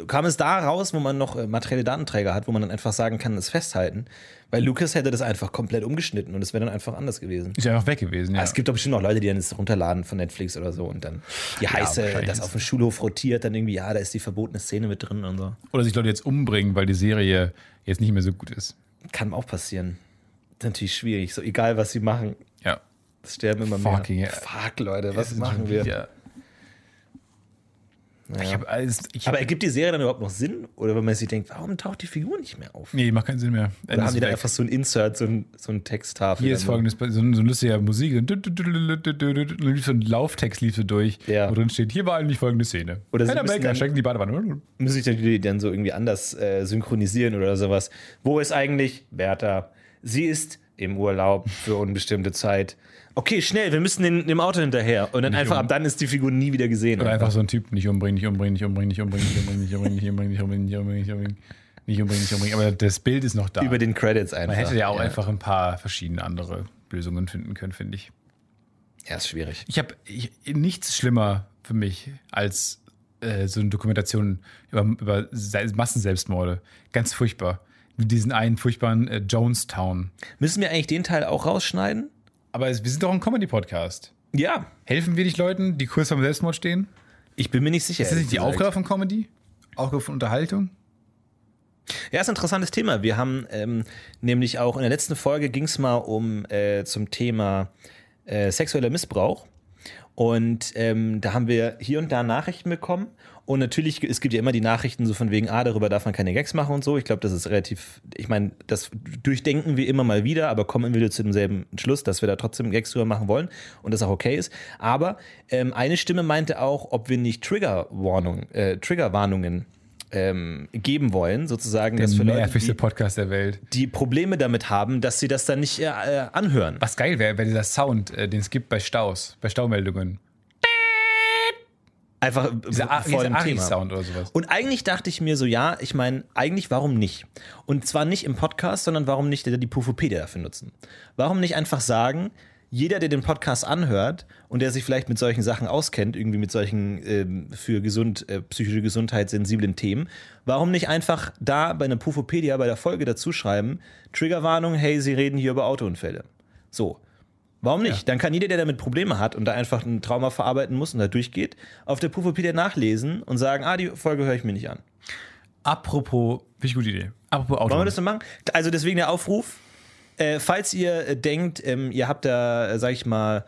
kam es da raus, wo man noch äh, materielle Datenträger hat, wo man dann einfach sagen kann, es festhalten. Weil Lucas hätte das einfach komplett umgeschnitten und es wäre dann einfach anders gewesen. Ist ja einfach weg gewesen, ja. Es gibt doch bestimmt auch Leute, die dann das runterladen von Netflix oder so und dann die heiße, wahrscheinlich. das auf dem Schulhof rotiert, dann irgendwie, ja, da ist die verbotene Szene mit drin und so. Oder sich Leute jetzt umbringen, weil die Serie jetzt nicht mehr so gut ist. Kann auch passieren. Natürlich schwierig, so egal was sie machen, Ja. es sterben immer mehr. Hell. Fuck, Leute, was machen wir? wieder- habe alles. Ich Aber hab, ergibt die Serie dann überhaupt noch Sinn? Oder wenn man sich denkt, warum taucht die Figur nicht mehr auf? nee, macht keinen Sinn mehr. Oder haben die da einfach so ein Insert, so ein, so ein Texttafel? Hier dann ist folgendes, so ein, so ein lustiger Musik, so ein dann Lauftext lief so durch, Ja. wo drin steht, hier war eigentlich folgende Szene. Oder sie müssen dann- steigt in die Badewanne. Muss ich dann, die dann so irgendwie anders äh, synchronisieren oder sowas? Wo ist eigentlich Bertha? Sie ist im Urlaub für unbestimmte Zeit. Okay, schnell, wir müssen den, dem Auto hinterher. Und dann Nicht einfach um- ab dann ist die Figur nie wieder gesehen. Oder einfach so ein Typ, nicht umbringen, nicht umbringen, nicht umbringen, nicht umbringen, nicht umbringen, nicht umbringen, nicht umbringen, nicht umbringen, nicht umbringen, nicht umbringen, nicht umbringen, nicht umbringen. Aber das Bild ist noch da. über den Credits einfach. Man hätte ja auch einfach ein paar verschiedene andere Lösungen finden können, finde ich. Ja, ist schwierig. Ich habe nichts schlimmer für mich als äh, so eine Dokumentation über, über Se Massenselbstmorde. Ganz furchtbar. Diesen einen furchtbaren äh, Jonestown. Müssen wir eigentlich den Teil auch rausschneiden? Aber es, wir sind doch ein Comedy-Podcast. Ja. Helfen wir dich Leuten, die kurz vorm Selbstmord stehen? Ich bin mir nicht sicher. Ist das nicht die. Aufgabe von Comedy? Aufgabe von Unterhaltung? Ja, ist ein interessantes Thema. Wir haben ähm, nämlich auch in der letzten Folge ging es mal um äh, zum Thema äh, sexueller Missbrauch. Und ähm, da haben wir hier und da Nachrichten bekommen. Und natürlich, es gibt ja immer die Nachrichten so von wegen, ah, darüber darf man keine Gags machen und so. Ich glaube, das ist relativ, ich meine, das durchdenken wir immer mal wieder, aber kommen immer wieder zu demselben Schluss, dass wir da trotzdem Gags drüber machen wollen und das auch okay ist. Aber ähm, eine Stimme meinte auch, ob wir nicht Triggerwarnung, äh, Triggerwarnungen ähm, geben wollen, sozusagen, Der dass für Leute, die, Podcast der Welt. die Probleme damit haben, dass sie das dann nicht äh, äh, anhören. Was geil wäre, wäre dieser Sound, äh, den es gibt bei Staus, bei Staumeldungen. Einfach vor dieser dem Thema. Ari-Sound oder sowas. Und eigentlich dachte ich mir so, ja, ich meine, eigentlich warum nicht? Und zwar nicht im Podcast, sondern warum nicht die Pufopedia dafür nutzen? Warum nicht einfach sagen, jeder, der den Podcast anhört und der sich vielleicht mit solchen Sachen auskennt, irgendwie mit solchen ähm, für gesund, äh, psychische Gesundheit sensiblen Themen, warum nicht einfach da bei einer Pufopedia bei der Folge dazu schreiben, Triggerwarnung, hey, Sie reden hier über Autounfälle. So. Warum nicht? Dann kann jeder, der damit Probleme hat und da einfach ein Trauma verarbeiten muss und da durchgeht, auf der Pufopedia nachlesen und sagen, ah, die Folge höre ich mir nicht an. Apropos, finde ich gute Idee. Apropos Auto. Wollen wir das so machen? Also deswegen der Aufruf, äh, falls ihr äh, denkt, ähm, ihr habt da, äh, sag ich mal,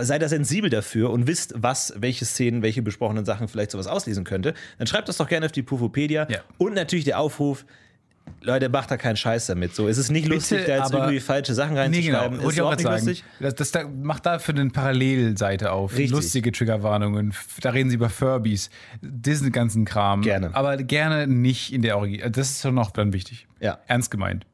seid da sensibel dafür und wisst, was, welche Szenen, welche besprochenen Sachen vielleicht sowas auslesen könnte, dann schreibt das doch gerne auf die Pufopedia. Ja. Und natürlich der Aufruf, Leute, macht da keinen Scheiß damit. So, es ist nicht Bitte, lustig, da jetzt irgendwie falsche Sachen Nee, genau. reinzuschreiben. Ist ich auch nicht sagen. lustig. Das, das da, macht da für eine Parallelseite auf. Richtig. Lustige Triggerwarnungen. Da reden sie über Furbies. Diesen ganzen Kram. Gerne. Aber gerne nicht in der Original. Das ist schon noch dann wichtig. Ja. Ernst gemeint.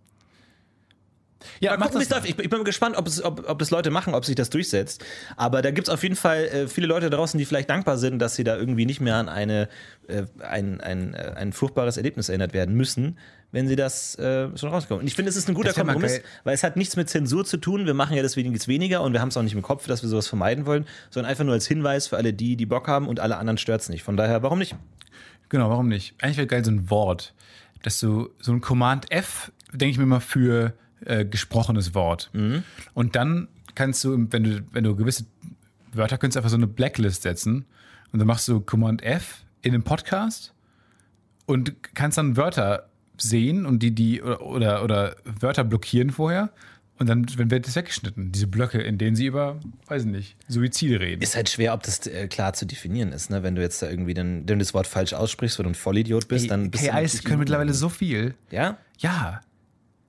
Ja, mach das. Ich, ich bin gespannt, ob es, ob, ob es Leute machen, ob sich das durchsetzt. Aber da gibt es auf jeden Fall äh, viele Leute draußen, die vielleicht dankbar sind, dass sie da irgendwie nicht mehr an eine, äh, ein, ein, äh, ein furchtbares Erlebnis erinnert werden müssen, wenn sie das äh, schon rauskommen. Und ich finde, es ist ein guter Kompromiss, weil es hat nichts mit Zensur zu tun. Wir machen ja deswegen jetzt weniger und wir haben es auch nicht im Kopf, dass wir sowas vermeiden wollen, sondern einfach nur als Hinweis für alle die, die Bock haben und alle anderen stört es nicht. Von daher, warum nicht? Genau, warum nicht? Eigentlich wäre geil so ein Wort. Dass du so ein Command F, denke ich mir mal, für äh, gesprochenes Wort. Und dann kannst du, wenn du, wenn du gewisse Wörter könntest, einfach so eine Blacklist setzen. Und dann machst du Command F in einem Podcast und kannst dann Wörter sehen und die, die, oder, oder, oder Wörter blockieren vorher. Und dann wird das weggeschnitten. Diese Blöcke, in denen sie über, weiß ich nicht, Suizide reden. Ist halt schwer, ob das äh, klar zu definieren ist, ne? Wenn du jetzt da irgendwie dann, wenn du das Wort falsch aussprichst, weil du ein Vollidiot bist, dann bist du KIs können mittlerweile so viel. Ja? Ja.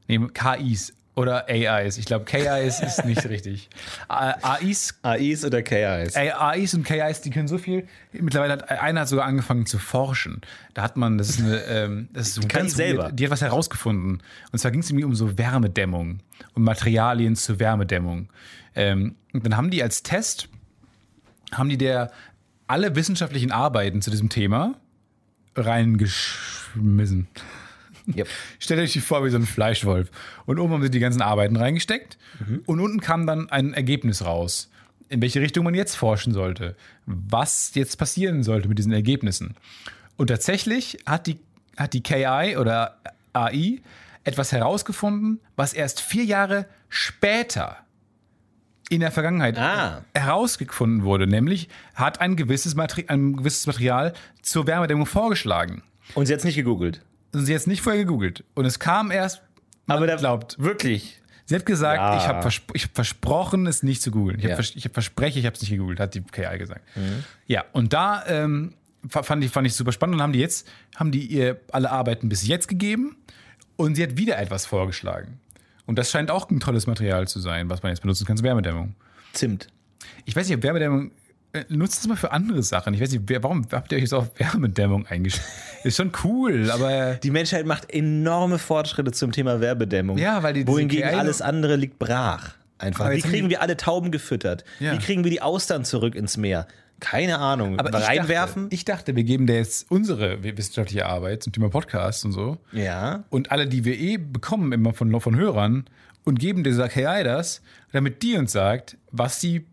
Nee, KIs oder AIs. Ich glaube, KIs ist nicht richtig. AIs, AIs oder KIs? AIs und KIs, die können so viel. Mittlerweile hat einer hat sogar angefangen zu forschen. Da hat man, das ist eine, ähm, das ist so kann ganz selber. weird, die hat was herausgefunden. Und zwar ging es irgendwie um so Wärmedämmung und Materialien zur Wärmedämmung. Ähm, und dann haben die als Test, haben die der alle wissenschaftlichen Arbeiten zu diesem Thema reingeschmissen. Yep. Stellt euch die vor wie so ein Fleischwolf. Und oben haben sie die ganzen Arbeiten reingesteckt. Und unten kam dann ein Ergebnis raus, in welche Richtung man jetzt forschen sollte. Was jetzt passieren sollte mit diesen Ergebnissen. Und tatsächlich hat die, hat die KI oder AI etwas herausgefunden, was erst vier Jahre später in der Vergangenheit Ah. herausgefunden wurde. Nämlich hat ein gewisses, Materi ein gewisses Material zur Wärmedämmung vorgeschlagen. Und sie hat es nicht gegoogelt. Und sie hat es nicht vorher gegoogelt. Und es kam erst, man Aber der glaubt. Wirklich. Sie hat gesagt, Ja. ich habe versp hab versprochen, es nicht zu googeln. Ich habe Ja. vers ich hab verspreche, ich habe es nicht gegoogelt, hat die KI gesagt. Ja, und da ähm, fa- fand, ich, fand ich super spannend und haben die jetzt, haben die ihr alle Arbeiten bis jetzt gegeben und sie hat wieder etwas vorgeschlagen. Und das scheint auch ein tolles Material zu sein, was man jetzt benutzen kann zur Wärmedämmung. Zimt. Ich weiß nicht, ob Wärmedämmung. Äh, Nutzt das mal für andere Sachen. Ich weiß nicht, warum habt ihr euch so auf Wärmedämmung eingestellt? Ist schon cool, aber. Die Menschheit macht enorme Fortschritte zum Thema Werbedämmung. Ja, weil die Wohingegen alles andere liegt brach. Einfach. Wie kriegen wir alle Tauben gefüttert? Ja. Wie kriegen wir die Austern zurück ins Meer? Keine Ahnung. Aber ich Reinwerfen? Dachte, ich dachte, wir geben dir jetzt unsere wissenschaftliche Arbeit zum Thema Podcast und so. ja. Und alle, die wir eh bekommen, immer von, von Hörern, und geben dieser KI das, damit die uns sagt, was die,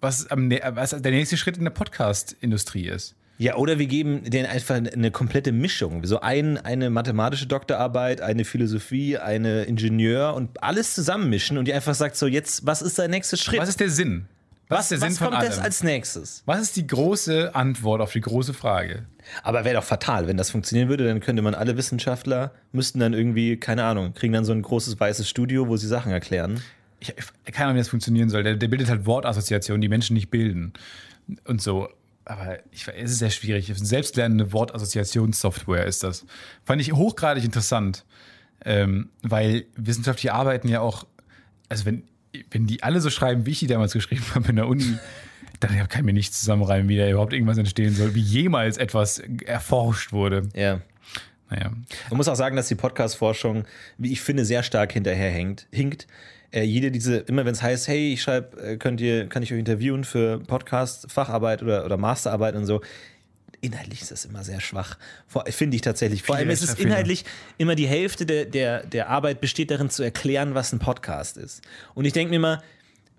was, am, was der nächste Schritt in der Podcast-Industrie ist. Ja, oder wir geben denen einfach eine komplette Mischung. So ein, eine mathematische Doktorarbeit, eine Philosophie, eine Ingenieur und alles zusammenmischen und die einfach sagt so, jetzt, was ist der nächste Schritt? Was ist der Sinn? Was, ist der was von kommt allem? jetzt als nächstes? was ist die große Antwort auf die große Frage? Aber wäre doch fatal, wenn das funktionieren würde, dann könnte man alle Wissenschaftler, müssten dann irgendwie, keine Ahnung, kriegen dann so ein großes weißes Studio, wo sie Sachen erklären. Ich, keine Ahnung, wie das funktionieren soll. Der, der bildet halt Wortassoziationen, die Menschen nicht bilden. Und so. Aber ich, es ist sehr schwierig. Selbstlernende Wortassoziationssoftware ist das. Fand ich hochgradig interessant. Ähm, weil wissenschaftliche Arbeiten ja auch, also wenn, wenn die alle so schreiben, wie ich die damals geschrieben habe in der Uni, dann kann ich mir nicht zusammenreimen, wie da überhaupt irgendwas entstehen soll, wie jemals etwas erforscht wurde. Ja. Naja. Man muss auch sagen, dass die Podcast-Forschung, wie ich finde, sehr stark hinterherhängt, hinkt. Äh, jede diese, immer wenn es heißt, hey, ich schreibe, äh, könnt ihr, kann ich euch interviewen für Podcast, Facharbeit oder, oder Masterarbeit und so. Inhaltlich ist das immer sehr schwach. Finde ich tatsächlich. Vor allem ist es inhaltlich immer die Hälfte der, der, der Arbeit besteht darin zu erklären, was ein Podcast ist. Und ich denke mir mal,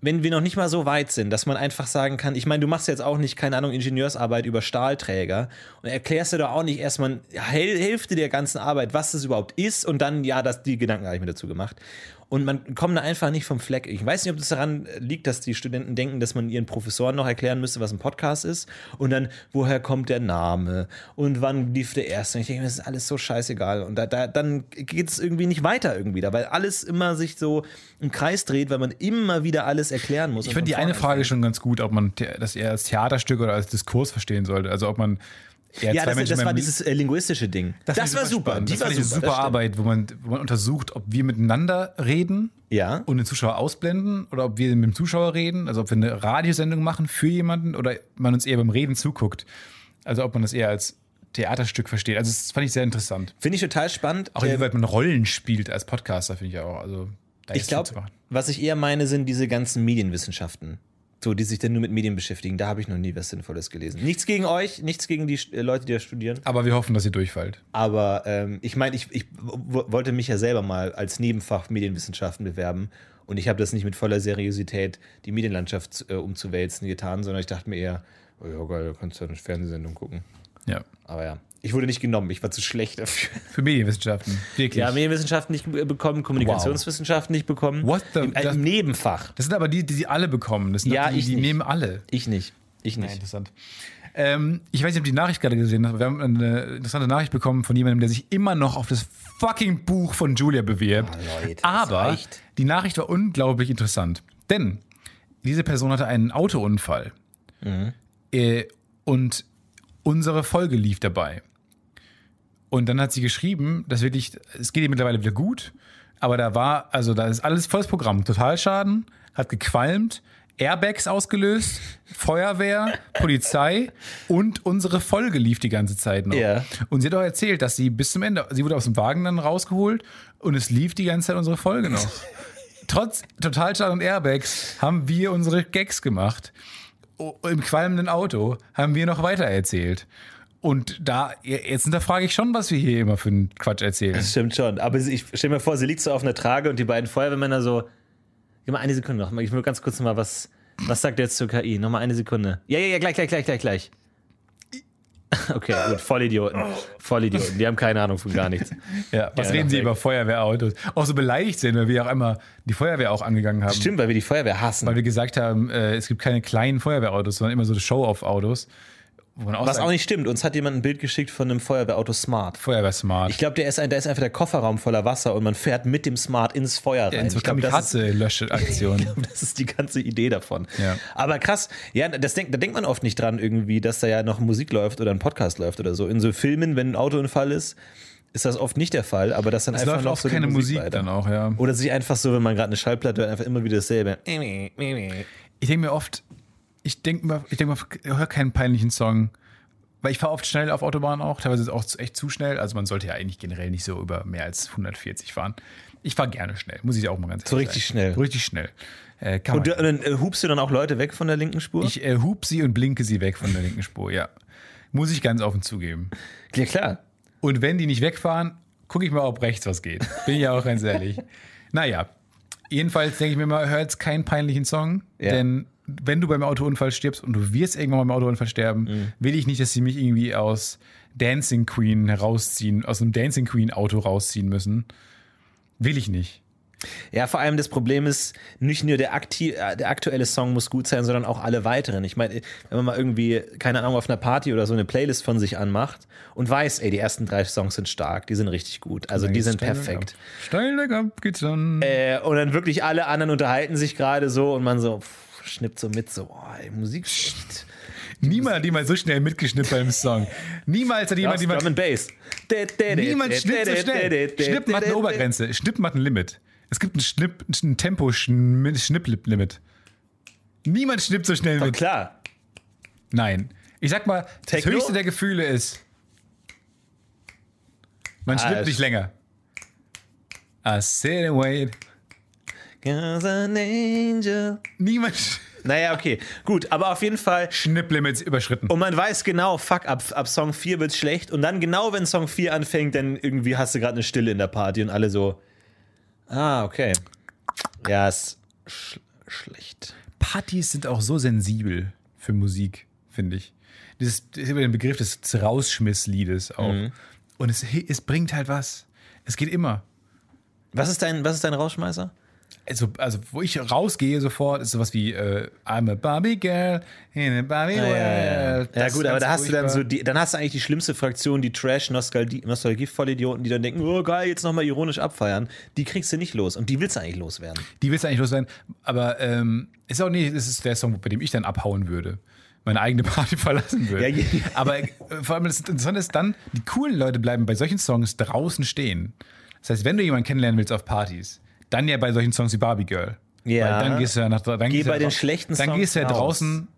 wenn wir noch nicht mal so weit sind, dass man einfach sagen kann, ich meine, du machst jetzt auch nicht, keine Ahnung, Ingenieursarbeit über Stahlträger und erklärst dir doch auch nicht erstmal Häl Hälfte der ganzen Arbeit, was das überhaupt ist und dann, ja, das, die Gedanken habe ich mir dazu gemacht. Und man kommt da einfach nicht vom Fleck. Ich weiß nicht, ob das daran liegt, dass die Studenten denken, dass man ihren Professoren noch erklären müsste, was ein Podcast ist. Und dann, woher kommt der Name? Und wann lief der erste? Und ich denke mir, das ist alles so scheißegal. Und da, da, dann geht es irgendwie nicht weiter irgendwie da, weil alles immer sich so im Kreis dreht, weil man immer wieder alles erklären muss. Ich finde die eine Frage schon ganz gut, ob man das eher als Theaterstück oder als Diskurs verstehen sollte. Also ob man Ja, zwei das, Menschen das war dieses äh, linguistische Ding. Das, ich war super. spannend. Die das war super. eine das super. Arbeit, wo man, wo man untersucht, ob wir miteinander reden Ja. und den Zuschauer ausblenden oder ob wir mit dem Zuschauer reden, also ob wir eine Radiosendung machen für jemanden oder man uns eher beim Reden zuguckt. Also ob man das eher als Theaterstück versteht. Also das fand ich sehr interessant. Finde ich total spannend. Auch Äh, inwieweit man Rollen spielt als Podcaster, finde ich auch. Also da Ich glaube, zu machen. was ich eher meine, sind diese ganzen Medienwissenschaften. So, die sich dann nur mit Medien beschäftigen. Da habe ich noch nie was Sinnvolles gelesen. Nichts gegen euch, nichts gegen die äh, Leute, die da studieren. Aber wir hoffen, dass ihr durchfallt. Aber ähm, ich meine, ich, ich wollte mich ja selber mal als Nebenfach Medienwissenschaften bewerben. Und ich habe das nicht mit voller Seriosität, die Medienlandschaft äh, umzuwälzen, getan, sondern ich dachte mir eher, oh ja, geil, du kannst ja eine Fernsehsendung gucken. Ja. Aber ja, ich wurde nicht genommen, ich war zu schlecht dafür. Für Medienwissenschaften. Wirklich. Ja, Medienwissenschaften nicht be- bekommen, Kommunikationswissenschaften nicht bekommen. What the- Im, äh, das- Im Nebenfach. das sind aber die, die sie alle bekommen. Das sind Ja, die, ich die nicht. nehmen alle. Ich nicht. Ich Ja, nicht. interessant. Ähm, ich weiß nicht, ob die Nachricht gerade gesehen hast, aber wir haben eine interessante Nachricht bekommen von jemandem, der sich immer noch auf das fucking Buch von Julia bewirbt. Oh, Leute, aber die Nachricht war unglaublich interessant. Denn diese Person hatte einen Autounfall. Mhm. Äh, und unsere Folge lief dabei. Und dann hat sie geschrieben, dass wirklich, es geht ihr mittlerweile wieder gut, aber da war, also da ist alles volles Programm. Totalschaden, hat gequalmt, Airbags ausgelöst, Feuerwehr, Polizei und unsere Folge lief die ganze Zeit noch. Ja. Und sie hat auch erzählt, dass sie bis zum Ende, sie wurde aus dem Wagen dann rausgeholt und es lief die ganze Zeit unsere Folge noch. Trotz Totalschaden und Airbags haben wir unsere Gags gemacht. Im qualmenden Auto haben wir noch weiter erzählt. Und da, jetzt hinterfrage ich schon, was wir hier immer für einen Quatsch erzählen. Das stimmt schon. Aber ich stell mir vor, sie liegt so auf einer Trage und die beiden Feuerwehrmänner so. Gib mal eine Sekunde noch. Ich will ganz kurz mal was. Was sagt er jetzt zur KI? Noch mal eine Sekunde. Ja, ja, ja, gleich, gleich, gleich, gleich, gleich. Okay, gut, Vollidioten. Vollidioten. Die haben keine Ahnung von gar nichts. Ja, was Ja, reden Sie weg. über Feuerwehrautos? Auch so beleidigt sind, weil wir auch einmal die Feuerwehr auch angegangen haben. Stimmt, weil wir die Feuerwehr hassen. Weil wir gesagt haben, äh, es gibt keine kleinen Feuerwehrautos, sondern immer so Show-off-Autos. Auch Was auch nicht stimmt. Uns hat jemand ein Bild geschickt von einem Feuerwehrauto Smart. Feuerwehr Smart. Ich glaube, der ist ein, da ist einfach der Kofferraum voller Wasser und man fährt mit dem Smart ins Feuer rein. in so ich glaube, das, ist- Kamikaze-Löschaktion. das ist die ganze Idee davon. Ja. Aber krass, ja, das denk, da denkt man oft nicht dran irgendwie, dass da ja noch Musik läuft oder ein Podcast läuft oder so. In so Filmen, wenn ein Autounfall ist, ist das oft nicht der Fall, aber das dann Es einfach läuft noch oft so keine Musik weiter. dann auch, ja. Oder sich einfach so, wenn man gerade eine Schallplatte hört, einfach immer wieder dasselbe. Ich denke mir oft, ich denke mir, ich denke mir, ich höre keinen peinlichen Song. Weil ich fahre oft schnell auf Autobahnen auch, teilweise auch zu- echt zu schnell. Also man sollte ja eigentlich generell nicht so über mehr als 140 fahren. Ich fahre gerne schnell, muss ich auch mal ganz So ehrlich richtig sagen. schnell. So richtig schnell. Äh, kann Und, man. du- und dann äh, hupst du dann auch Leute weg von der linken Spur? Ich äh, hub sie und blinke sie weg von der linken Spur, ja. Muss ich ganz offen zugeben. ja, klar. Und wenn die nicht wegfahren, gucke ich mal, ob rechts was geht. Bin ich ja auch ganz ehrlich. Naja, jedenfalls denke ich mir mal, hör jetzt keinen peinlichen Song, Ja. denn wenn du beim Autounfall stirbst und du wirst irgendwann mal beim Autounfall sterben, Mhm. will ich nicht, dass sie mich irgendwie aus Dancing Queen herausziehen, aus einem Dancing Queen Auto rausziehen müssen. Will ich nicht. Ja, vor allem das Problem ist, nicht nur der, akti äh, der aktuelle Song muss gut sein, sondern auch alle weiteren. Ich meine, wenn man mal irgendwie, keine Ahnung, auf einer Party oder so eine Playlist von sich anmacht und weiß, ey, die ersten drei Songs sind stark, die sind richtig gut, also die sind perfekt. Steil ab geht's dann. Äh, und dann wirklich alle anderen unterhalten sich gerade so und man so pff, schnippt so mit, so, boah, ey, Musik ist Niemand hat jemand so schnell mitgeschnippt beim Song. Niemals hat jemand Drum jemand. and Bass. Niemand schnippt so schnell. Schnippen hat eine Obergrenze. Schnippen hat ein Limit. Es gibt ein, Schnipp, ein Tempo-Schnipp-Limit. Niemand schnippt so schnell Doch mit. klar. Nein. Ich sag mal, das Techno? höchste der Gefühle ist. Man Ah, schnippt das- nicht länger. I sit and wait. Cause an angel. Niemand Naja, okay. Gut, aber auf jeden Fall. Schnipplimits überschritten. Und man weiß genau, fuck, ab, ab Song 4 wird's schlecht. Und dann genau, wenn Song 4 anfängt, dann irgendwie hast du gerade eine Stille in der Party und alle so. Ah, okay. Ja, ist sch schlecht. Partys sind auch so sensibel für Musik, finde ich. Dieses, das ist immer den Begriff des, des Rausschmissliedes auch. Mhm. Und es, es bringt halt was. Es geht immer. Was ist dein, was ist dein Rausschmeißer? Also, also, wo ich rausgehe sofort, ist sowas wie äh, I'm a Barbie Girl in a Barbie Ja, World. ja, ja. Ist gut, aber da hast du dann furchtbar. so die, dann hast du eigentlich die schlimmste Fraktion, die Trash-Nostalgie- Nostalgie-Vollidioten, die dann denken, oh geil, jetzt nochmal ironisch abfeiern. Die kriegst du nicht los und die willst du eigentlich loswerden. Die willst du eigentlich loswerden. Aber ähm, ist auch nicht, das ist der Song, bei dem ich dann abhauen würde. Meine eigene Party verlassen würde. Ja, Aber äh, vor allem das Interessante ist dann, die coolen Leute bleiben bei solchen Songs draußen stehen. Das heißt, wenn du jemanden kennenlernen willst auf Partys, dann ja bei solchen Songs wie Barbie Girl. Ja. Weil dann gehst du ja nach dann Geh bei ja den raus- schlechten Dann Songs gehst du ja raus. draußen,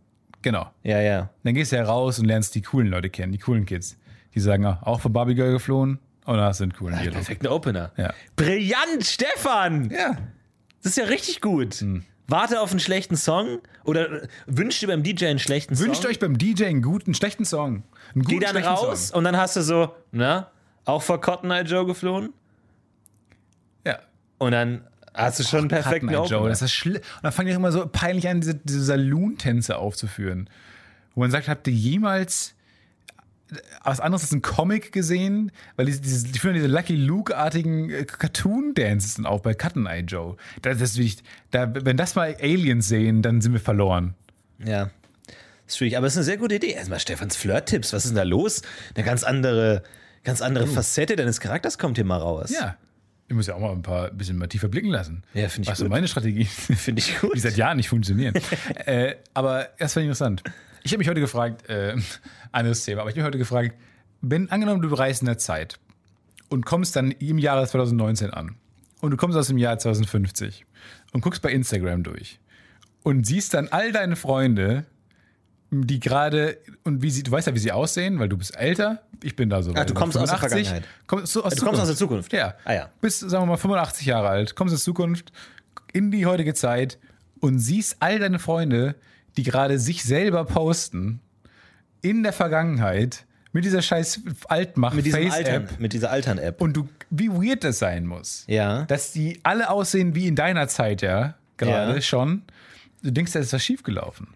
genau. Ja, ja. Dann gehst du ja raus und lernst die coolen Leute kennen, die coolen Kids. Die sagen, ah, auch von Barbie Girl geflohen? Oh, das sind coolen Dialog. Perfekter Opener. Ja. Brillant, Stefan! Ja. Das ist ja richtig gut. Hm. Warte auf einen schlechten Song oder äh, wünscht dir beim DJ einen schlechten Wünscht Song. euch beim DJ einen guten, schlechten Song. Einen Geh guten, dann schlechten raus Song. und dann hast du so, na, auch vor Cotton Eye Joe geflohen? Und dann hast du schon einen perfekten Opener. Joe, das ist schlimm. Und dann fangen die auch immer so peinlich an, diese, diese Saloon-Tänze aufzuführen. Wo man sagt, habt ihr jemals was anderes als ein Comic gesehen? Weil die, diese, die führen diese Lucky Luke-artigen äh, Cartoon-Dances dann auch bei Cotton Eye Joe. Das ist wirklich, da, wenn das mal Aliens sehen, dann sind wir verloren. Ja. Das ist schwierig, aber es ist eine sehr gute Idee. Erstmal Stefans Flirt-Tipps, was ist denn da los? Eine ganz andere, ganz andere Facette deines Charakters kommt hier mal raus. Oh. Ja. Ich muss ja auch mal ein paar ein bisschen mal tiefer blicken lassen. Ja, finde ich Was gut. meine Strategie Finde ich gut. die seit Jahren nicht funktionieren. äh, aber das war interessant. Ich habe mich heute gefragt, äh, anderes Thema, aber ich habe mich heute gefragt, wenn angenommen du reist in der Zeit und kommst dann im Jahre 2019 an und du kommst aus dem Jahr 2050 und guckst bei Instagram durch und siehst dann all deine Freunde, die gerade und wie sie, du weißt ja, wie sie aussehen, weil du bist älter. Ich bin da so. Ah, du kommst aus der Vergangenheit. Kommst du aus, Du kommst aus der Zukunft? Ja. Ah, ja. Bist, sagen wir mal, 85 Jahre alt, kommst in Zukunft, in die heutige Zeit und siehst all deine Freunde, die gerade sich selber posten, in der Vergangenheit, mit dieser scheiß altmach Mit, face Altern, app mit dieser Altern-App. Und du, wie weird das sein muss. Ja. Dass die alle aussehen wie in deiner Zeit, ja, gerade Ja. schon. Du denkst, da ist was schiefgelaufen.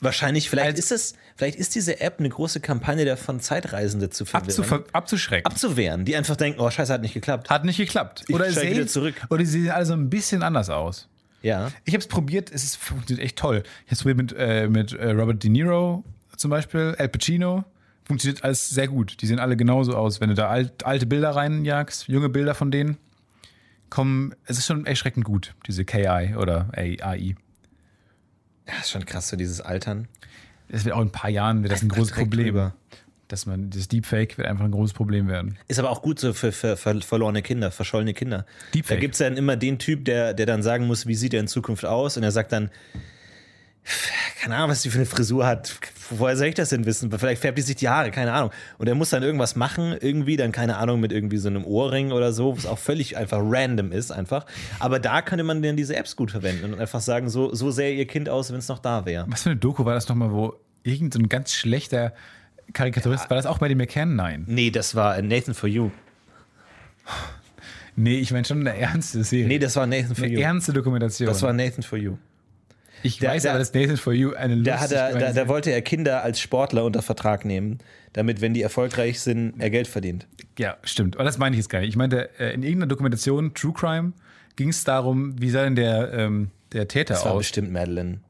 Wahrscheinlich, vielleicht ist es, vielleicht ist diese App eine große Kampagne davon, Zeitreisende zu verwirren. Abzuver abzuschrecken. abzuwehren, die einfach denken, oh scheiße, hat nicht geklappt. Hat nicht geklappt. Ich Oder wieder zurück. Oder sie sehen alle so ein bisschen anders aus. Ja. Ich habe es probiert, es ist, funktioniert echt toll. Ich habe es probiert mit, äh, mit äh, Robert De Niro zum Beispiel, Al Pacino. Funktioniert alles sehr gut. Die sehen alle genauso aus. Wenn du da alt, alte Bilder reinjagst, junge Bilder von denen, kommen, es ist schon erschreckend gut, diese KI oder AI. Ja, ist schon krass, so dieses Altern. Es wird auch in ein paar Jahren wird das ein großes Problem. drüber. Dass man, das Deepfake wird einfach ein großes Problem werden. Ist aber auch gut so für, für, für verlorene Kinder, verschollene Kinder. Deepfake. Da gibt es dann immer den Typ, der, der dann sagen muss, wie sieht er in Zukunft aus? Und er sagt dann, keine Ahnung, was die für eine Frisur hat. Woher soll ich das denn wissen? Vielleicht färbt die sich die Haare, keine Ahnung. Und er muss dann irgendwas machen, irgendwie, dann keine Ahnung, mit irgendwie so einem Ohrring oder so, was auch völlig einfach random ist, einfach. Aber da könnte man dann diese Apps gut verwenden und einfach sagen, so, so sähe ihr Kind aus, wenn es noch da wäre. Was für eine Doku war das nochmal, wo irgendein so ein ganz schlechter Karikaturist, war das auch bei dem McCann? Nein. Nee, das war Nathan for You. Nee, ich meine schon eine ernste Serie. Nee, das war Nathan for eine You. ernste Dokumentation. Das war Nathan for You. Ich der- weiß der- aber, dass Nathan for You eine Da, hat er, da, da wollte er Kinder als Sportler unter Vertrag nehmen, damit, wenn die erfolgreich sind, er Geld verdient. Ja, stimmt. Aber das meine ich jetzt gar nicht. Ich meinte, äh, in irgendeiner Dokumentation, True Crime, ging es darum, wie sah denn der, ähm, der Täter Das war aus? bestimmt Madeline.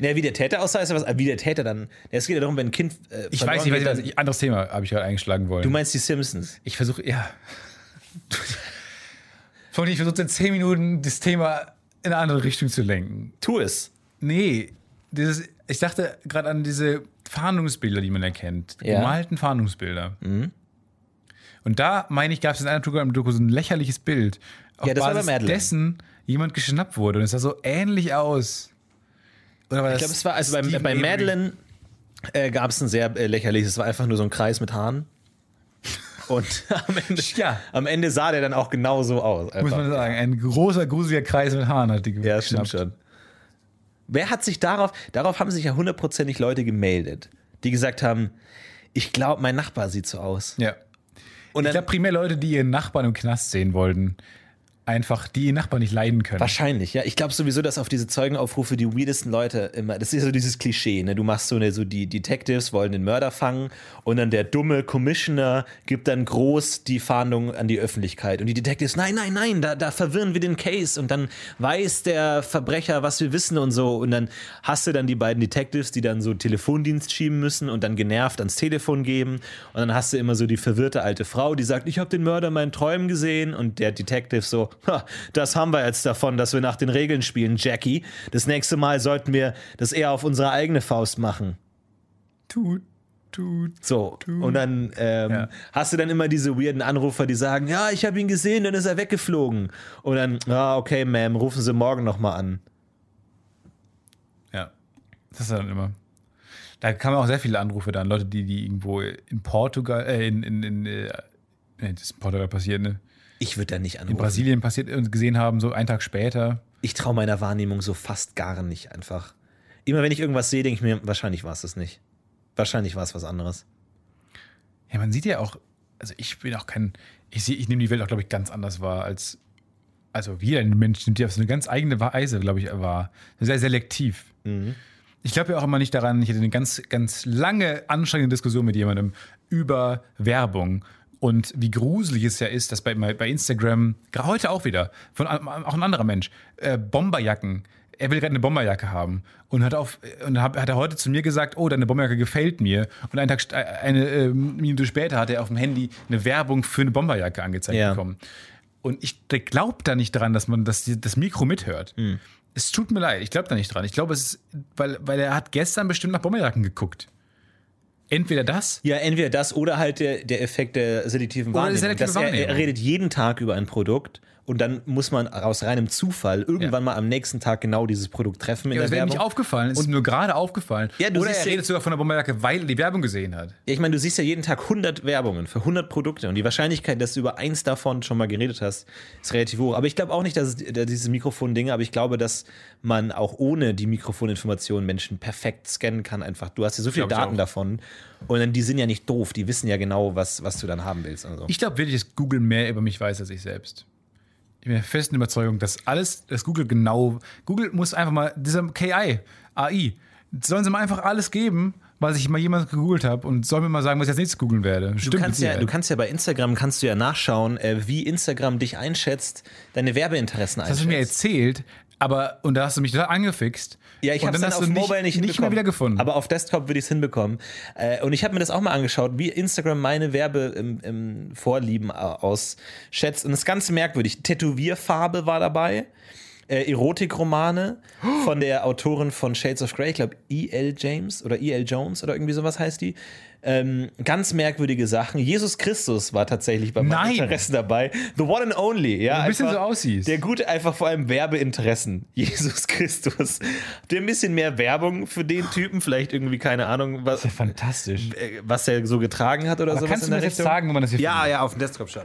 Ja, wie der Täter aussah, ist ja was. äh, Wie der Täter dann. Es geht ja darum, wenn ein Kind. Äh, Ich weiß nicht, geht, was dann- ich, anderes Thema habe ich gerade eingeschlagen wollen. Du meinst die Simpsons? ich versuche, ja. Von ich versuche in zehn Minuten das Thema in eine andere Richtung zu lenken. Tu es. Nee, dieses, ich dachte gerade an diese Fahndungsbilder, die man erkennt. Ja. Gemalten Fahndungsbilder. Und da, meine ich, gab es in einer Doku so ein lächerliches Bild, auf Ja, das war Basis bei Madeleine. dessen jemand geschnappt wurde. Und es sah so ähnlich aus. War Ich glaube, es war, also bei, bei? Madeline äh, gab es ein sehr äh, lächerliches, es war einfach nur so ein Kreis mit Haaren. Und am Ende, Ja. am Ende sah der dann auch genauso aus. Muss Einfach. man sagen, ein großer, gruseliger Kreis mit Haaren hat die Ja, stimmt schon. Wer hat sich darauf, darauf haben sich ja hundertprozentig Leute gemeldet, die gesagt haben, ich glaube, mein Nachbar sieht so aus. Ja. Und Ich glaube, primär Leute, die ihren Nachbarn im Knast sehen wollten. Einfach, die Nachbarn nicht leiden können. Wahrscheinlich, ja. Ich glaube sowieso, dass auf diese Zeugenaufrufe die weirdesten Leute immer, das ist so dieses Klischee, ne? Du machst so eine, so die Detectives wollen den Mörder fangen und dann der dumme Commissioner gibt dann groß die Fahndung an die Öffentlichkeit und die Detectives, nein, nein, nein, da, da verwirren wir den Case und dann weiß der Verbrecher, was wir wissen und so und dann hast du dann die beiden Detectives, die dann so Telefondienst schieben müssen und dann genervt ans Telefon geben und dann hast du immer so die verwirrte alte Frau, die sagt, ich habe den Mörder in meinen Träumen gesehen und der Detective so, das haben wir jetzt davon, dass wir nach den Regeln spielen, Jackie. Das nächste Mal sollten wir das eher auf unsere eigene Faust machen. Tut, tut. So, und dann ähm, Ja. hast du dann immer diese weirden Anrufer, die sagen, ja, ich habe ihn gesehen, dann ist er weggeflogen. Und dann, ah, okay, Ma'am, rufen Sie morgen nochmal an. Ja. Das ist dann immer. Da kamen auch sehr viele Anrufe dann, Leute, die, die irgendwo in Portugal, äh, in, in, in, äh, nee, das ist in Portugal passiert, ne? Ich würde da nicht In anrufen. Brasilien passiert und gesehen haben, so einen Tag später. Ich traue meiner Wahrnehmung so fast gar nicht einfach. Immer wenn ich irgendwas sehe, denke ich mir, wahrscheinlich war es das nicht. Wahrscheinlich war es was anderes. Ja, man sieht ja auch, also ich bin auch kein, ich sehe, ich nehme die Welt auch, glaube ich, ganz anders wahr als, also jeder Mensch nimmt die auf so eine ganz eigene Weise, glaube ich, wahr. Sehr selektiv. Ich glaube ja auch immer nicht daran, ich hatte eine ganz, ganz lange, anstrengende Diskussion mit jemandem über Werbung und wie gruselig es ja ist, dass bei, bei Instagram, gerade heute auch wieder, von auch ein anderer Mensch, äh, Bomberjacken, er will gerade eine Bomberjacke haben und hat auf und hab, hat er heute zu mir gesagt, oh, deine Bomberjacke gefällt mir und einen Tag äh, eine äh, Minute später hat er auf dem Handy eine Werbung für eine Bomberjacke angezeigt Ja. bekommen. Und ich glaube da nicht dran, dass man das, das Mikro mithört. Es tut mir leid, ich glaube da nicht dran. Ich glaube, es ist, weil, weil er hat gestern bestimmt nach Bomberjacken geguckt. Entweder das, Ja, entweder das oder halt der, der Effekt der selektiven Wahrnehmung. selektive Dass er, er Wahrnehmung. redet jeden Tag über ein Produkt und dann muss man aus reinem Zufall irgendwann mal am nächsten Tag genau dieses Produkt treffen in ja, das wäre nicht aufgefallen. Ist nur gerade aufgefallen. Ja, du Oder er ja- redet sogar von der Bomberjacke, weil er die Werbung gesehen hat. Ja, ich meine, du siehst ja jeden Tag 100 Werbungen für 100 Produkte und die Wahrscheinlichkeit, dass du über eins davon schon mal geredet hast, ist relativ hoch. Aber ich glaube auch nicht, dass es dass diese Mikrofon-Dinge, aber ich glaube, dass man auch ohne die Mikrofoninformationen Menschen perfekt scannen kann. Einfach, du hast ja so viele Daten davon und dann, die sind ja nicht doof, die wissen ja genau, was, was du dann haben willst. Also. Ich glaube wirklich, dass Google mehr über mich weiß als ich selbst. Ich bin der festen Überzeugung, dass alles, dass Google genau, Google muss einfach mal, dieser KI, AI, sollen sie mal einfach alles geben, was ich mal jemand gegoogelt habe und soll mir mal sagen, was ich als nächstes googeln werde. Du Stimmt kannst, mit ja, du kannst ja bei Instagram kannst du ja nachschauen, äh, wie Instagram dich einschätzt, deine Werbeinteressen Das hast einschätzt. du mir erzählt, aber, und da hast du mich total angefixt. Ja, ich habe es dann auf Mobile nicht, nicht mehr hinbekommen. wieder gefunden. Aber auf Desktop würde ich es hinbekommen. Äh, und ich habe mir das auch mal angeschaut, wie Instagram meine Werbevorlieben ausschätzt. Und das ist ganz merkwürdig. Tätowierfarbe war dabei. Äh, Erotikromane von der Autorin von Shades of Grey, ich glaube E.L. James oder E.L. Jones oder irgendwie sowas heißt die. Ähm, ganz merkwürdige Sachen. Jesus Christus war tatsächlich bei meinen Nein. Interessen dabei. The one and only, ja. ein bisschen so aussiehst. Der gute, einfach vor allem Werbeinteressen. Jesus Christus. Der ein bisschen mehr Werbung für den Typen, vielleicht irgendwie, keine Ahnung, was, ja fantastisch. äh, was er so getragen hat oder Aber sowas kannst in du mir jetzt sagen, wo man das hier Ja, findet? ja, auf dem Desktop schon.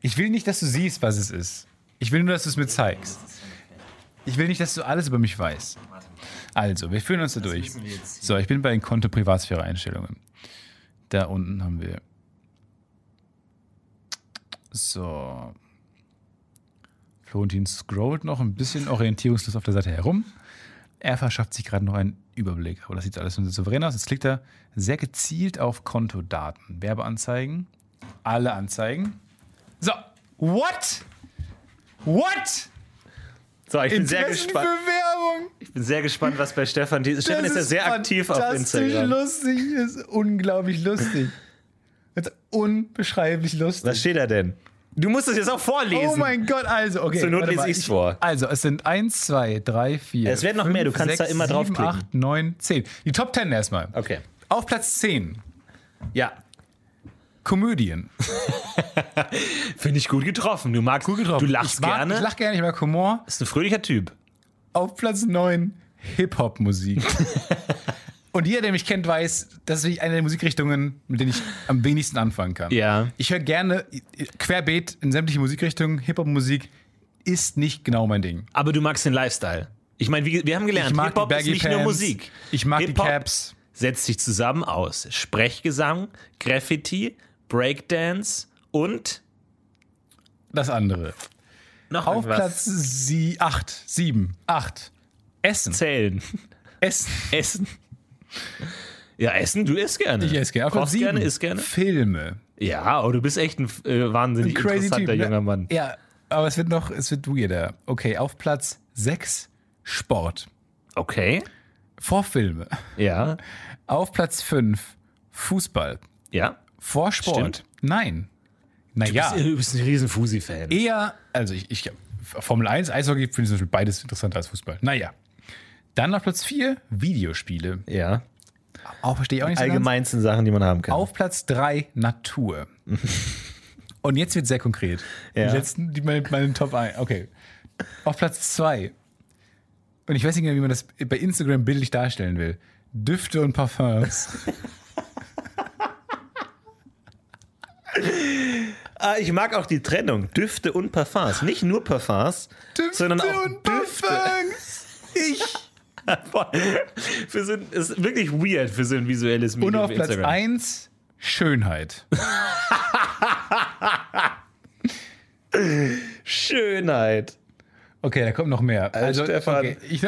Ich will nicht, dass du siehst, was es ist. Ich will nur, dass du es mir zeigst. Ich will nicht, dass du alles über mich weißt. Also, wir führen uns da durch. So, ich bin bei den Konto Privatsphäre Einstellungen. Da unten haben wir. So. Florentin scrollt noch ein bisschen orientierungslos auf der Seite herum. Er verschafft sich gerade noch einen Überblick. Aber das sieht alles so souverän aus. Jetzt klickt er sehr gezielt auf Kontodaten. Werbeanzeigen. Alle Anzeigen. So. What? What? So, ich bin sehr gespannt. Ich bin sehr gespannt, was bei Stefan. Die, Stefan ist ja sehr aktiv auf Instagram. lustig, ist unglaublich lustig. Das ist unbeschreiblich lustig. Was steht da denn? Du musst es jetzt auch vorlesen. Oh mein Gott, also, okay. Zur Not lese mal, ich's vor. Also, es sind 1, 2, 3, 4. Es werden noch mehr, du kannst da immer draufklicken. 8, 9, 10. Die Top 10 erstmal. Okay. Auf Platz 10, Ja. Komödien. Finde ich gut getroffen. Du magst gut getroffen. Du lachst ich mag, gerne. Ich lach gerne, ich mag Humor. Ist ein fröhlicher Typ. Auf Platz 9, Hip-Hop-Musik. Und jeder, der mich kennt, weiß, das ist eine der Musikrichtungen, mit denen ich am wenigsten anfangen kann. Ja. Ich höre gerne querbeet in sämtliche Musikrichtungen. Hip-Hop-Musik ist nicht genau mein Ding. Aber du magst den Lifestyle. Ich meine, wir, haben gelernt, Hip-Hop die ist nicht nur Pants. Musik. Ich mag die Caps. setzt sich zusammen aus Sprechgesang, Graffiti, Breakdance und Das andere. noch Auf irgendwas. Platz 8, 7, 8. Essen. Zählen. Essen. Essen. Ja, Essen, du isst gerne. Ich esse gerne. Kochst 7. gerne, isst gerne. Filme. Ja, aber du bist echt ein äh, wahnsinnig Ein interessanter Typ. ne? junger Mann. Ja, aber es wird noch, es wird weirder. Okay, auf Platz 6 Sport. Okay. Vor Filme. Ja. Auf Platz 5 Fußball. Ja. Vor Sport. Stimmt. Nein. Naja, Du bist ein riesen Fusi-Fan. eher, also ich, ich Formel 1, Eishockey finde ich zum Beispiel beides interessanter als Fußball. Naja. Dann auf Platz 4 Videospiele. Ja. Auch verstehe ich auch nicht so ganz. Allgemeinsten Sachen, die man haben kann. Auf Platz 3 Natur. Und jetzt wird sehr konkret. Ja. Die letzten, die meine, meine Top 1. Okay. Auf Platz 2. Und ich weiß nicht mehr, wie man das bei Instagram bildlich darstellen will. Düfte und Parfums. ich mag auch die Trennung. Düfte und Parfums. Nicht nur Parfums, sondern auch und Düfte. Parfums. Ich. für so ein, ist wirklich weird für so ein visuelles Medium. Und auf Platz Instagram. 1 Schönheit. Schönheit. Okay, da kommt noch mehr. Also, Stefan. okay, ich,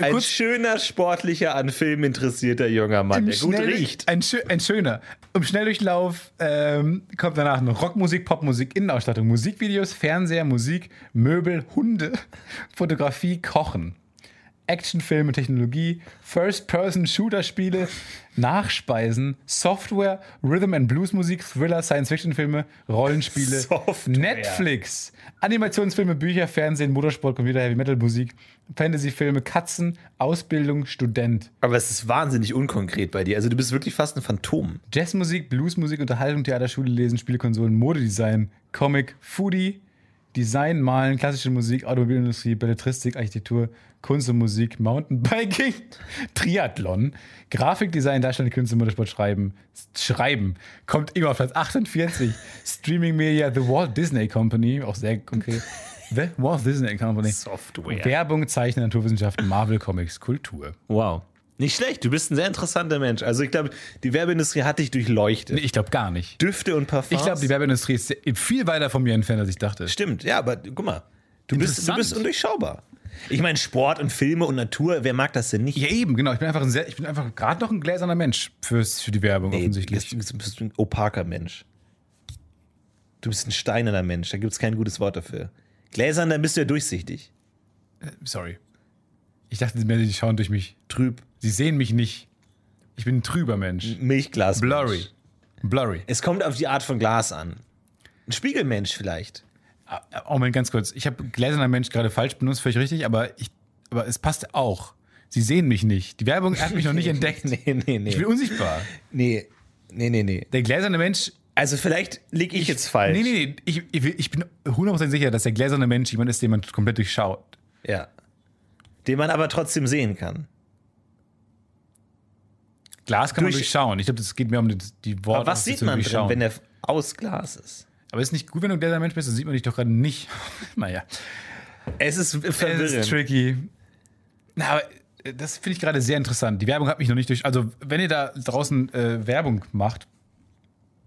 Ein kurz schöner, sportlicher, an Film interessierter junger Mann, der gut riecht. Ein, ein schöner. Im Schnelldurchlauf ähm, kommt danach noch Rockmusik, Popmusik, Innenausstattung, Musikvideos, Fernseher, Musik, Möbel, Hunde, Fotografie, Kochen, Actionfilme, Technologie, First-Person-Shooter-Spiele, Nachspeisen, Software, Rhythm and Blues-Musik, Thriller, Science-Fiction-Filme, Rollenspiele, Software. Netflix, Animationsfilme, Bücher, Fernsehen, Motorsport, Computer, Heavy-Metal-Musik, Fantasy-Filme, Katzen, Ausbildung, Student. Aber es ist wahnsinnig unkonkret bei dir. Also du bist wirklich fast ein Phantom. Jazzmusik, Bluesmusik, Unterhaltung, Theater, Schule, Lesen, Spielekonsolen, Modedesign, Comic, Foodie, Design, Malen, klassische Musik, Automobilindustrie, Belletristik, Architektur, Kunst und Musik, Mountainbiking, Triathlon, Grafikdesign, Darstellung, Künste, Motorsport, Schreiben, Schreiben, kommt immer auf Platz 48, Streaming Media, The Walt Disney Company, auch sehr konkret, The Walt Disney Company, Software. Werbung, Zeichnen, Naturwissenschaften, Marvel Comics, Kultur. Wow. Nicht schlecht, du bist ein sehr interessanter Mensch. Also ich glaube, die Werbeindustrie hat dich durchleuchtet. Nee, ich glaube gar nicht. Düfte und Parfums. Ich glaube, die Werbeindustrie ist viel weiter von mir entfernt, als ich dachte. Stimmt, ja, aber guck mal. Du bist, du bist undurchschaubar. Ich meine, Sport und Filme und Natur, wer mag das denn nicht? Ja, eben, genau. Ich bin einfach ein sehr, ich bin einfach gerade noch ein gläserner Mensch fürs, für die Werbung Nee, offensichtlich. du bist ein opaker Mensch. Du bist ein steinerner Mensch, da gibt es kein gutes Wort dafür. Gläsern, dann bist du ja durchsichtig. Sorry. Ich dachte, die schauen durch mich. Trüb. Sie sehen mich nicht. Ich bin ein trüber Mensch. Milchglas. Blurry. Blurry. Es kommt auf die Art von Glas an. Ein Spiegelmensch vielleicht. Oh, Moment, ganz kurz. Ich habe gläserner Mensch gerade falsch benutzt, völlig richtig, aber, ich, aber es passt auch. Sie sehen mich nicht. Die Werbung hat mich noch nicht entdeckt. Nee, nee, nee. Ich bin unsichtbar. Nee, nee, nee, nee. Der gläserne Mensch. Also vielleicht liege ich, jetzt falsch. Nee, nee, nee. Ich, ich, ich bin 100% sicher, dass der gläserne Mensch jemand ist, den man komplett durchschaut. Ja. Den man aber trotzdem sehen kann. Glas kann man Durch- durchschauen. Ich glaube, es geht mehr um die, die Worte. Aber was sieht man drin, wenn er aus Glas ist? Aber ist nicht gut, wenn du ein gläserner Mensch bist, dann sieht man dich doch gerade nicht. naja. Es ist Es verwirrend. ist tricky. Na, aber äh, das finde ich gerade sehr interessant. Die Werbung hat mich noch nicht durch. Also, wenn ihr da draußen äh, Werbung macht,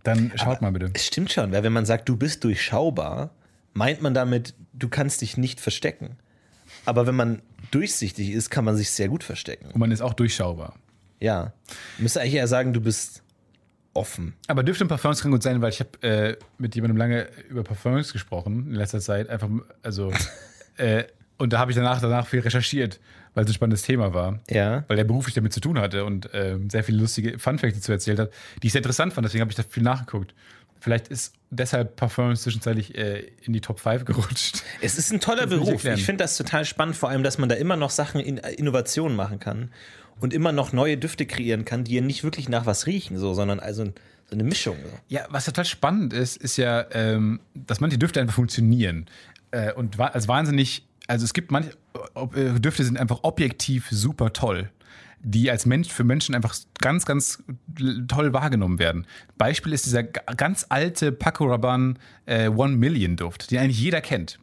dann schaut mal bitte. Es stimmt schon, weil wenn man sagt, du bist durchschaubar, meint man damit, du kannst dich nicht verstecken. Aber wenn man durchsichtig ist, kann man sich sehr gut verstecken. Und man ist auch durchschaubar. Ja. Müsste eigentlich eher sagen, du bist offen. Aber dürfte ein Parfums kann gut sein, weil ich habe äh, mit jemandem lange über Parfums gesprochen in letzter Zeit. Einfach, also, äh, und da habe ich danach, danach viel recherchiert, weil es ein spannendes Thema war. Ja. Weil der beruflich damit zu tun hatte und äh, sehr viele lustige Funfacts dazu erzählt hat, die ich sehr interessant fand. Deswegen habe ich da viel nachgeguckt. Vielleicht ist deshalb Parfums zwischenzeitlich äh, in die Top 5 gerutscht. Es ist ein toller Beruf. Ich finde das total spannend, vor allem, dass man da immer noch Sachen in Innovationen machen kann und immer noch neue Düfte kreieren kann, die ja nicht wirklich nach was riechen, so, sondern also so eine Mischung. So. Ja, was total spannend ist, ist ja, ähm, dass manche Düfte einfach funktionieren. Äh, und als wahnsinnig, also es gibt manche äh, Düfte sind einfach objektiv super toll, die als Mensch für Menschen einfach ganz, ganz toll wahrgenommen werden. Beispiel ist dieser ga- ganz alte Paco Rabanne äh, One Million Duft, den eigentlich jeder kennt.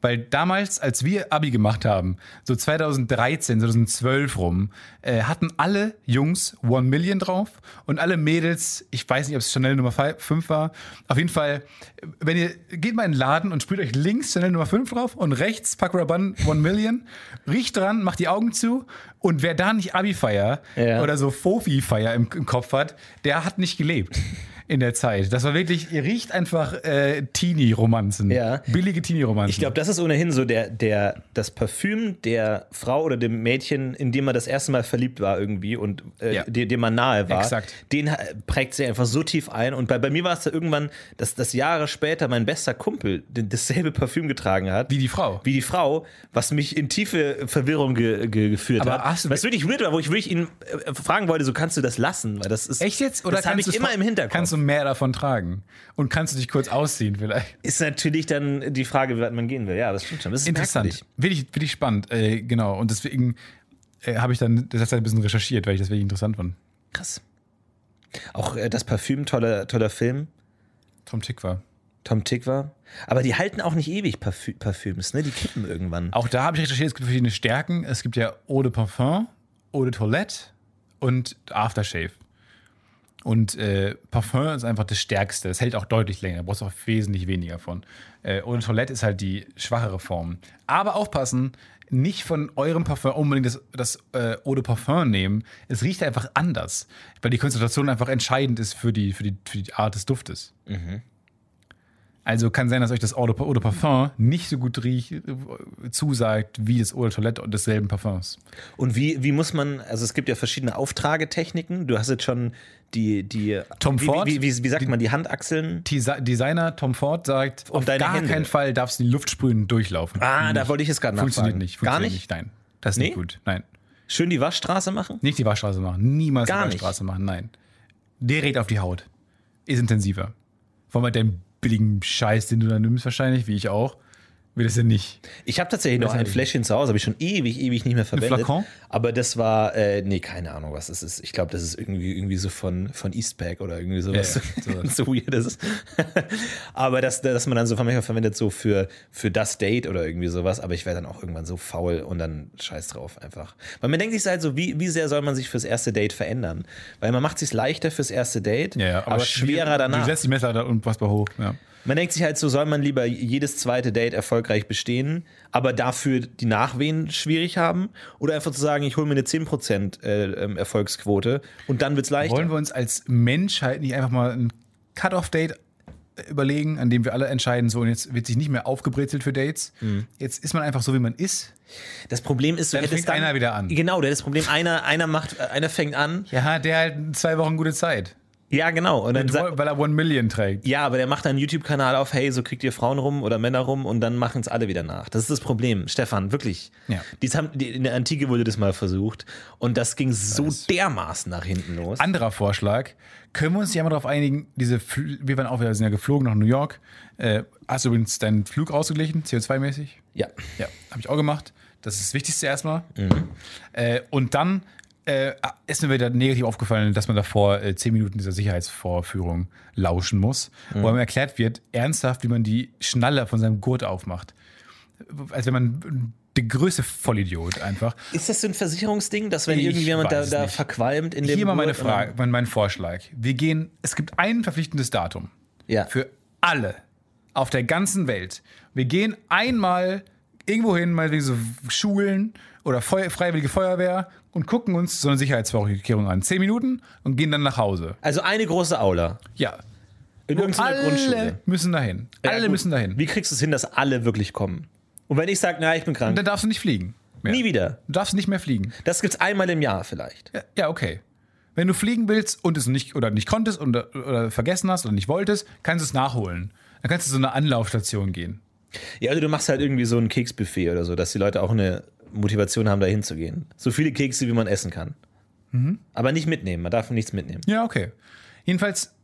Weil damals, als wir Abi gemacht haben, so 2013, 2012 rum, äh, hatten alle Jungs One Million drauf und alle Mädels, ich weiß nicht, ob es Chanel Nummer 5 war, auf jeden Fall, wenn ihr, geht mal in den Laden und spielt euch links Chanel Nummer 5 drauf und rechts Paco Rabanne One Million, riecht dran, macht die Augen zu und wer da nicht Abi-Feier Ja. oder so Fofi-Feier im, im Kopf hat, der hat nicht gelebt. In der Zeit. Das war wirklich, ihr riecht einfach äh, Teenie-Romanzen. Ja. Billige Teenie-Romanzen. Ich glaube, das ist ohnehin so der, der, das Parfüm der Frau oder dem Mädchen, in dem man das erste Mal verliebt war irgendwie und äh, Ja. dem, dem man nahe war, Exakt. den ha- prägt sie einfach so tief ein. Und bei, bei mir war es da irgendwann, dass, dass Jahre später mein bester Kumpel dasselbe Parfüm getragen hat. Wie die Frau. Wie die Frau, was mich in tiefe Verwirrung ge, ge, geführt Aber hat. was wirklich weird war, wo ich wirklich ihn äh, fragen wollte, so kannst du das lassen? Weil das ist, Echt jetzt? Oder das habe ich immer im Hinterkopf. Kannst du mehr davon tragen? Und kannst du dich kurz ausziehen vielleicht? ist natürlich dann die Frage, wie weit man gehen will. Ja, das stimmt schon. Das ist Interessant. Wirklich, wirklich spannend. Äh, genau. Und deswegen äh, habe ich dann das ein bisschen recherchiert, weil ich das wirklich interessant fand. Krass. Auch äh, das Parfüm, toller, toller Film. Tom Tick war. Tom Tick war. Aber die halten auch nicht ewig Parfü Parfüms, ne? Die kippen irgendwann. Auch da habe ich recherchiert, es gibt verschiedene Stärken. Es gibt ja Eau de Parfum, Eau de Toilette und Aftershave. Und äh, Parfum ist einfach das Stärkste. Das hält auch deutlich länger. Da brauchst du auch wesentlich weniger von. Äh, Eau de Toilette ist halt die schwachere Form. Aber aufpassen, nicht von eurem Parfum unbedingt das, das äh, Eau de Parfum nehmen. Es riecht einfach anders. Weil die Konzentration einfach entscheidend ist für die, für die, für die Art des Duftes. Also kann sein, dass euch das Eau de, Eau de Parfum nicht so gut riecht, äh, zusagt wie das Eau de Toilette und desselben Parfums. Und wie, wie muss man, also es gibt ja verschiedene Auftragetechniken. Du hast jetzt schon die, die Tom wie, Ford? Wie, wie, wie, sagt man, die Handachseln? Desi- Designer Tom Ford sagt, Und auf deine gar Hände. keinen Fall darfst du die Luft sprühen durchlaufen. Ah, da wollte ich es gerade Funktioniert nachfragen. nicht. Gar Funktioniert nicht? Nein. Das ist Nee? nicht gut. Nein. Schön die Waschstraße machen? Nicht die Waschstraße machen. Niemals Gar die nicht. Waschstraße machen. Nein. Direkt auf die Haut. Ist intensiver. Vor allem mit deinem billigen Scheiß, den du da nimmst, wahrscheinlich, wie ich auch, wird es ja nicht. Ich habe tatsächlich noch Das ein Fläschchen zu Hause, habe ich schon ewig, ewig nicht mehr verwendet. Flakon? Aber das war, äh, nee, keine Ahnung, was das ist. Ich glaube, das ist irgendwie, irgendwie so von, von Eastpack oder irgendwie sowas. Ja, ja, so weird ist. aber das, dass man dann so manchmal verwendet, so für, für das Date oder irgendwie sowas. Aber ich wäre dann auch irgendwann so faul und dann scheiß drauf einfach. Weil man denkt sich halt so, wie, wie sehr soll man sich fürs erste Date verändern? Weil man macht sich leichter fürs erste Date, Ja, ja, aber, schwerer danach. Du setzt die Messer da unfassbar hoch. Ja. Man denkt sich halt so, soll man lieber jedes zweite Date erfolgreich bestehen, aber dafür die Nachwehen schwierig haben? Oder einfach zu sagen, ich hole mir eine 10% äh, ähm, Erfolgsquote und dann wird's leichter? Wollen wir uns als Menschheit nicht einfach mal ein Cut-Off-Date überlegen, an dem wir alle entscheiden, so und jetzt wird sich nicht mehr aufgebrezelt für Dates. Mhm. Jetzt ist man einfach so, wie man ist. das Problem ist, du Dann fängt einer wieder an. Genau, das Problem, einer, einer macht, äh, einer fängt an. Ja, der halt zwei Wochen gute Zeit. Ja, genau. Und dann sa- Weil er One Million trägt. ja, aber der macht einen YouTube-Kanal auf, hey, so kriegt ihr Frauen rum oder Männer rum und dann machen es alle wieder nach. Das ist das Problem, Stefan, wirklich. Ja. Dies haben, die, in der Antike wurde das mal versucht und das ging so dermaßen nach hinten los. Anderer Vorschlag. Können wir uns ja mal darauf einigen, diese Fl wir waren auch wieder sind ja geflogen nach New York. Äh, hast du übrigens deinen Flug ausgeglichen, CO2-mäßig? ja. Ja, habe ich auch gemacht. Das ist das Wichtigste erstmal. Mhm. Äh, und dann äh, ist mir wieder negativ aufgefallen, dass man davor äh, zehn Minuten dieser Sicherheitsvorführung lauschen muss, Mhm. wo einem erklärt wird, ernsthaft, wie man die Schnalle von seinem Gurt aufmacht. Als wenn man der größte Vollidiot einfach. Ist das so ein Versicherungsding, dass wenn Ich irgendjemand da, da verqualmt in dem Hier mal meine Gurt, Frage, mein, mein Vorschlag. Wir gehen, es gibt ein verpflichtendes Datum Ja. für alle auf der ganzen Welt. Wir gehen einmal irgendwo hin, meinetwegen so Schulen oder Feu Freiwillige Feuerwehr, und gucken uns so eine Sicherheitsvorkehrung an. Zehn Minuten und gehen dann nach Hause. Also eine große Aula. Ja. In irgendeiner alle Grundschule. müssen dahin. Ja, alle gut. müssen dahin. Wie kriegst du es hin, dass alle wirklich kommen? Und wenn ich sage, na, ich bin Und krank, dann darfst du nicht fliegen. Mehr. nie wieder. Du darfst nicht mehr fliegen. Das gibt's einmal im Jahr vielleicht. Ja, ja, okay. Wenn du fliegen willst und es nicht oder nicht konntest oder, oder vergessen hast oder nicht wolltest, kannst du es nachholen. Dann kannst du zu einer Anlaufstation gehen. Ja, also du machst halt irgendwie so ein Keksbuffet oder so, dass die Leute auch eine Motivation haben, da hinzugehen. So viele Kekse, wie man essen kann. Mhm. Aber nicht mitnehmen, man darf nichts mitnehmen. Ja, okay. Jedenfalls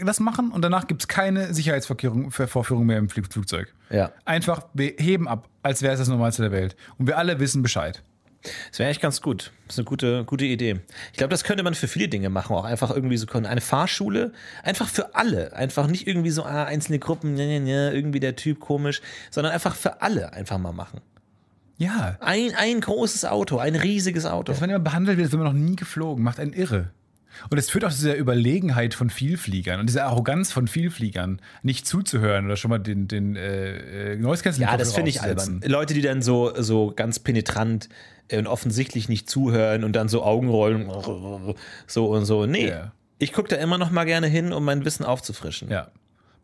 das machen und danach gibt es keine Sicherheitsvorkehrung Ver- Vorführung mehr im Flug Flugzeug. Ja. Einfach, wir heben ab, als wäre es das Normalste der Welt. Und wir alle wissen Bescheid. Das wäre eigentlich ganz gut. Das ist eine gute, gute Idee. Ich glaube, das könnte man für viele Dinge machen. Auch einfach irgendwie so können. Eine Fahrschule, einfach für alle. Einfach nicht irgendwie so ah, einzelne Gruppen, ne, ne, ne, irgendwie der Typ komisch, sondern einfach für alle einfach mal machen. Ja. Ein, ein großes Auto, ein riesiges Auto. Dass man immer behandelt wird, als wäre man noch nie geflogen, macht einen irre. Und es führt auch zu dieser Überlegenheit von Vielfliegern und dieser Arroganz von Vielfliegern, nicht zuzuhören oder schon mal den, den äh, äh, Noise Ja, das finde ich albern. Leute, die dann so, so ganz penetrant äh, und offensichtlich nicht zuhören und dann so Augenrollen, so und so. Nee, Ja. ich gucke da immer noch mal gerne hin, um mein Wissen aufzufrischen. Ja.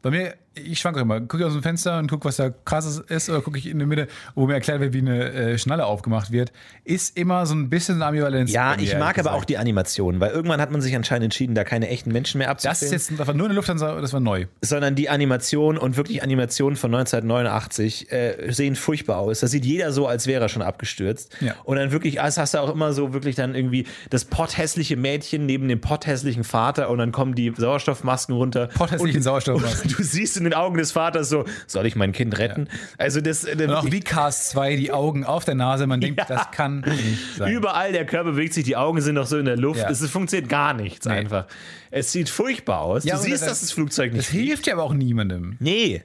Bei mir, ich schwanke immer. Gucke ich aus dem Fenster und gucke, was da krasses ist, oder gucke ich in der Mitte, wo mir erklärt wird, wie eine äh, Schnalle aufgemacht wird, ist immer so ein bisschen Ambivalenz. Ja, ich mag aber auch gesagt. die Animation, weil irgendwann hat man sich anscheinend entschieden, da keine echten Menschen mehr abzufilmen. Das ist jetzt das war nur eine Lufthansa, das war neu. sondern die Animation und wirklich Animationen von 1989 äh, sehen furchtbar aus. Da sieht jeder so, als wäre er schon abgestürzt. Ja. Und dann wirklich, also hast du auch immer so wirklich dann irgendwie das potthässliche Mädchen neben dem potthässlichen Vater und dann kommen die Sauerstoffmasken runter. Potthässlichen Sauerstoffmasken. Du siehst in den Augen des Vaters so, soll ich mein Kind retten? Also das, äh, Und auch wie Cast 2, die Augen auf der Nase, man denkt, Ja. das kann nicht sein. Überall der Körper bewegt sich, die Augen sind noch so in der Luft. Ja. Es funktioniert gar nichts Nee. einfach. Es sieht furchtbar aus. Ja, du siehst, das- dass das Flugzeug nicht Das hilft ja aber auch niemandem. Nee.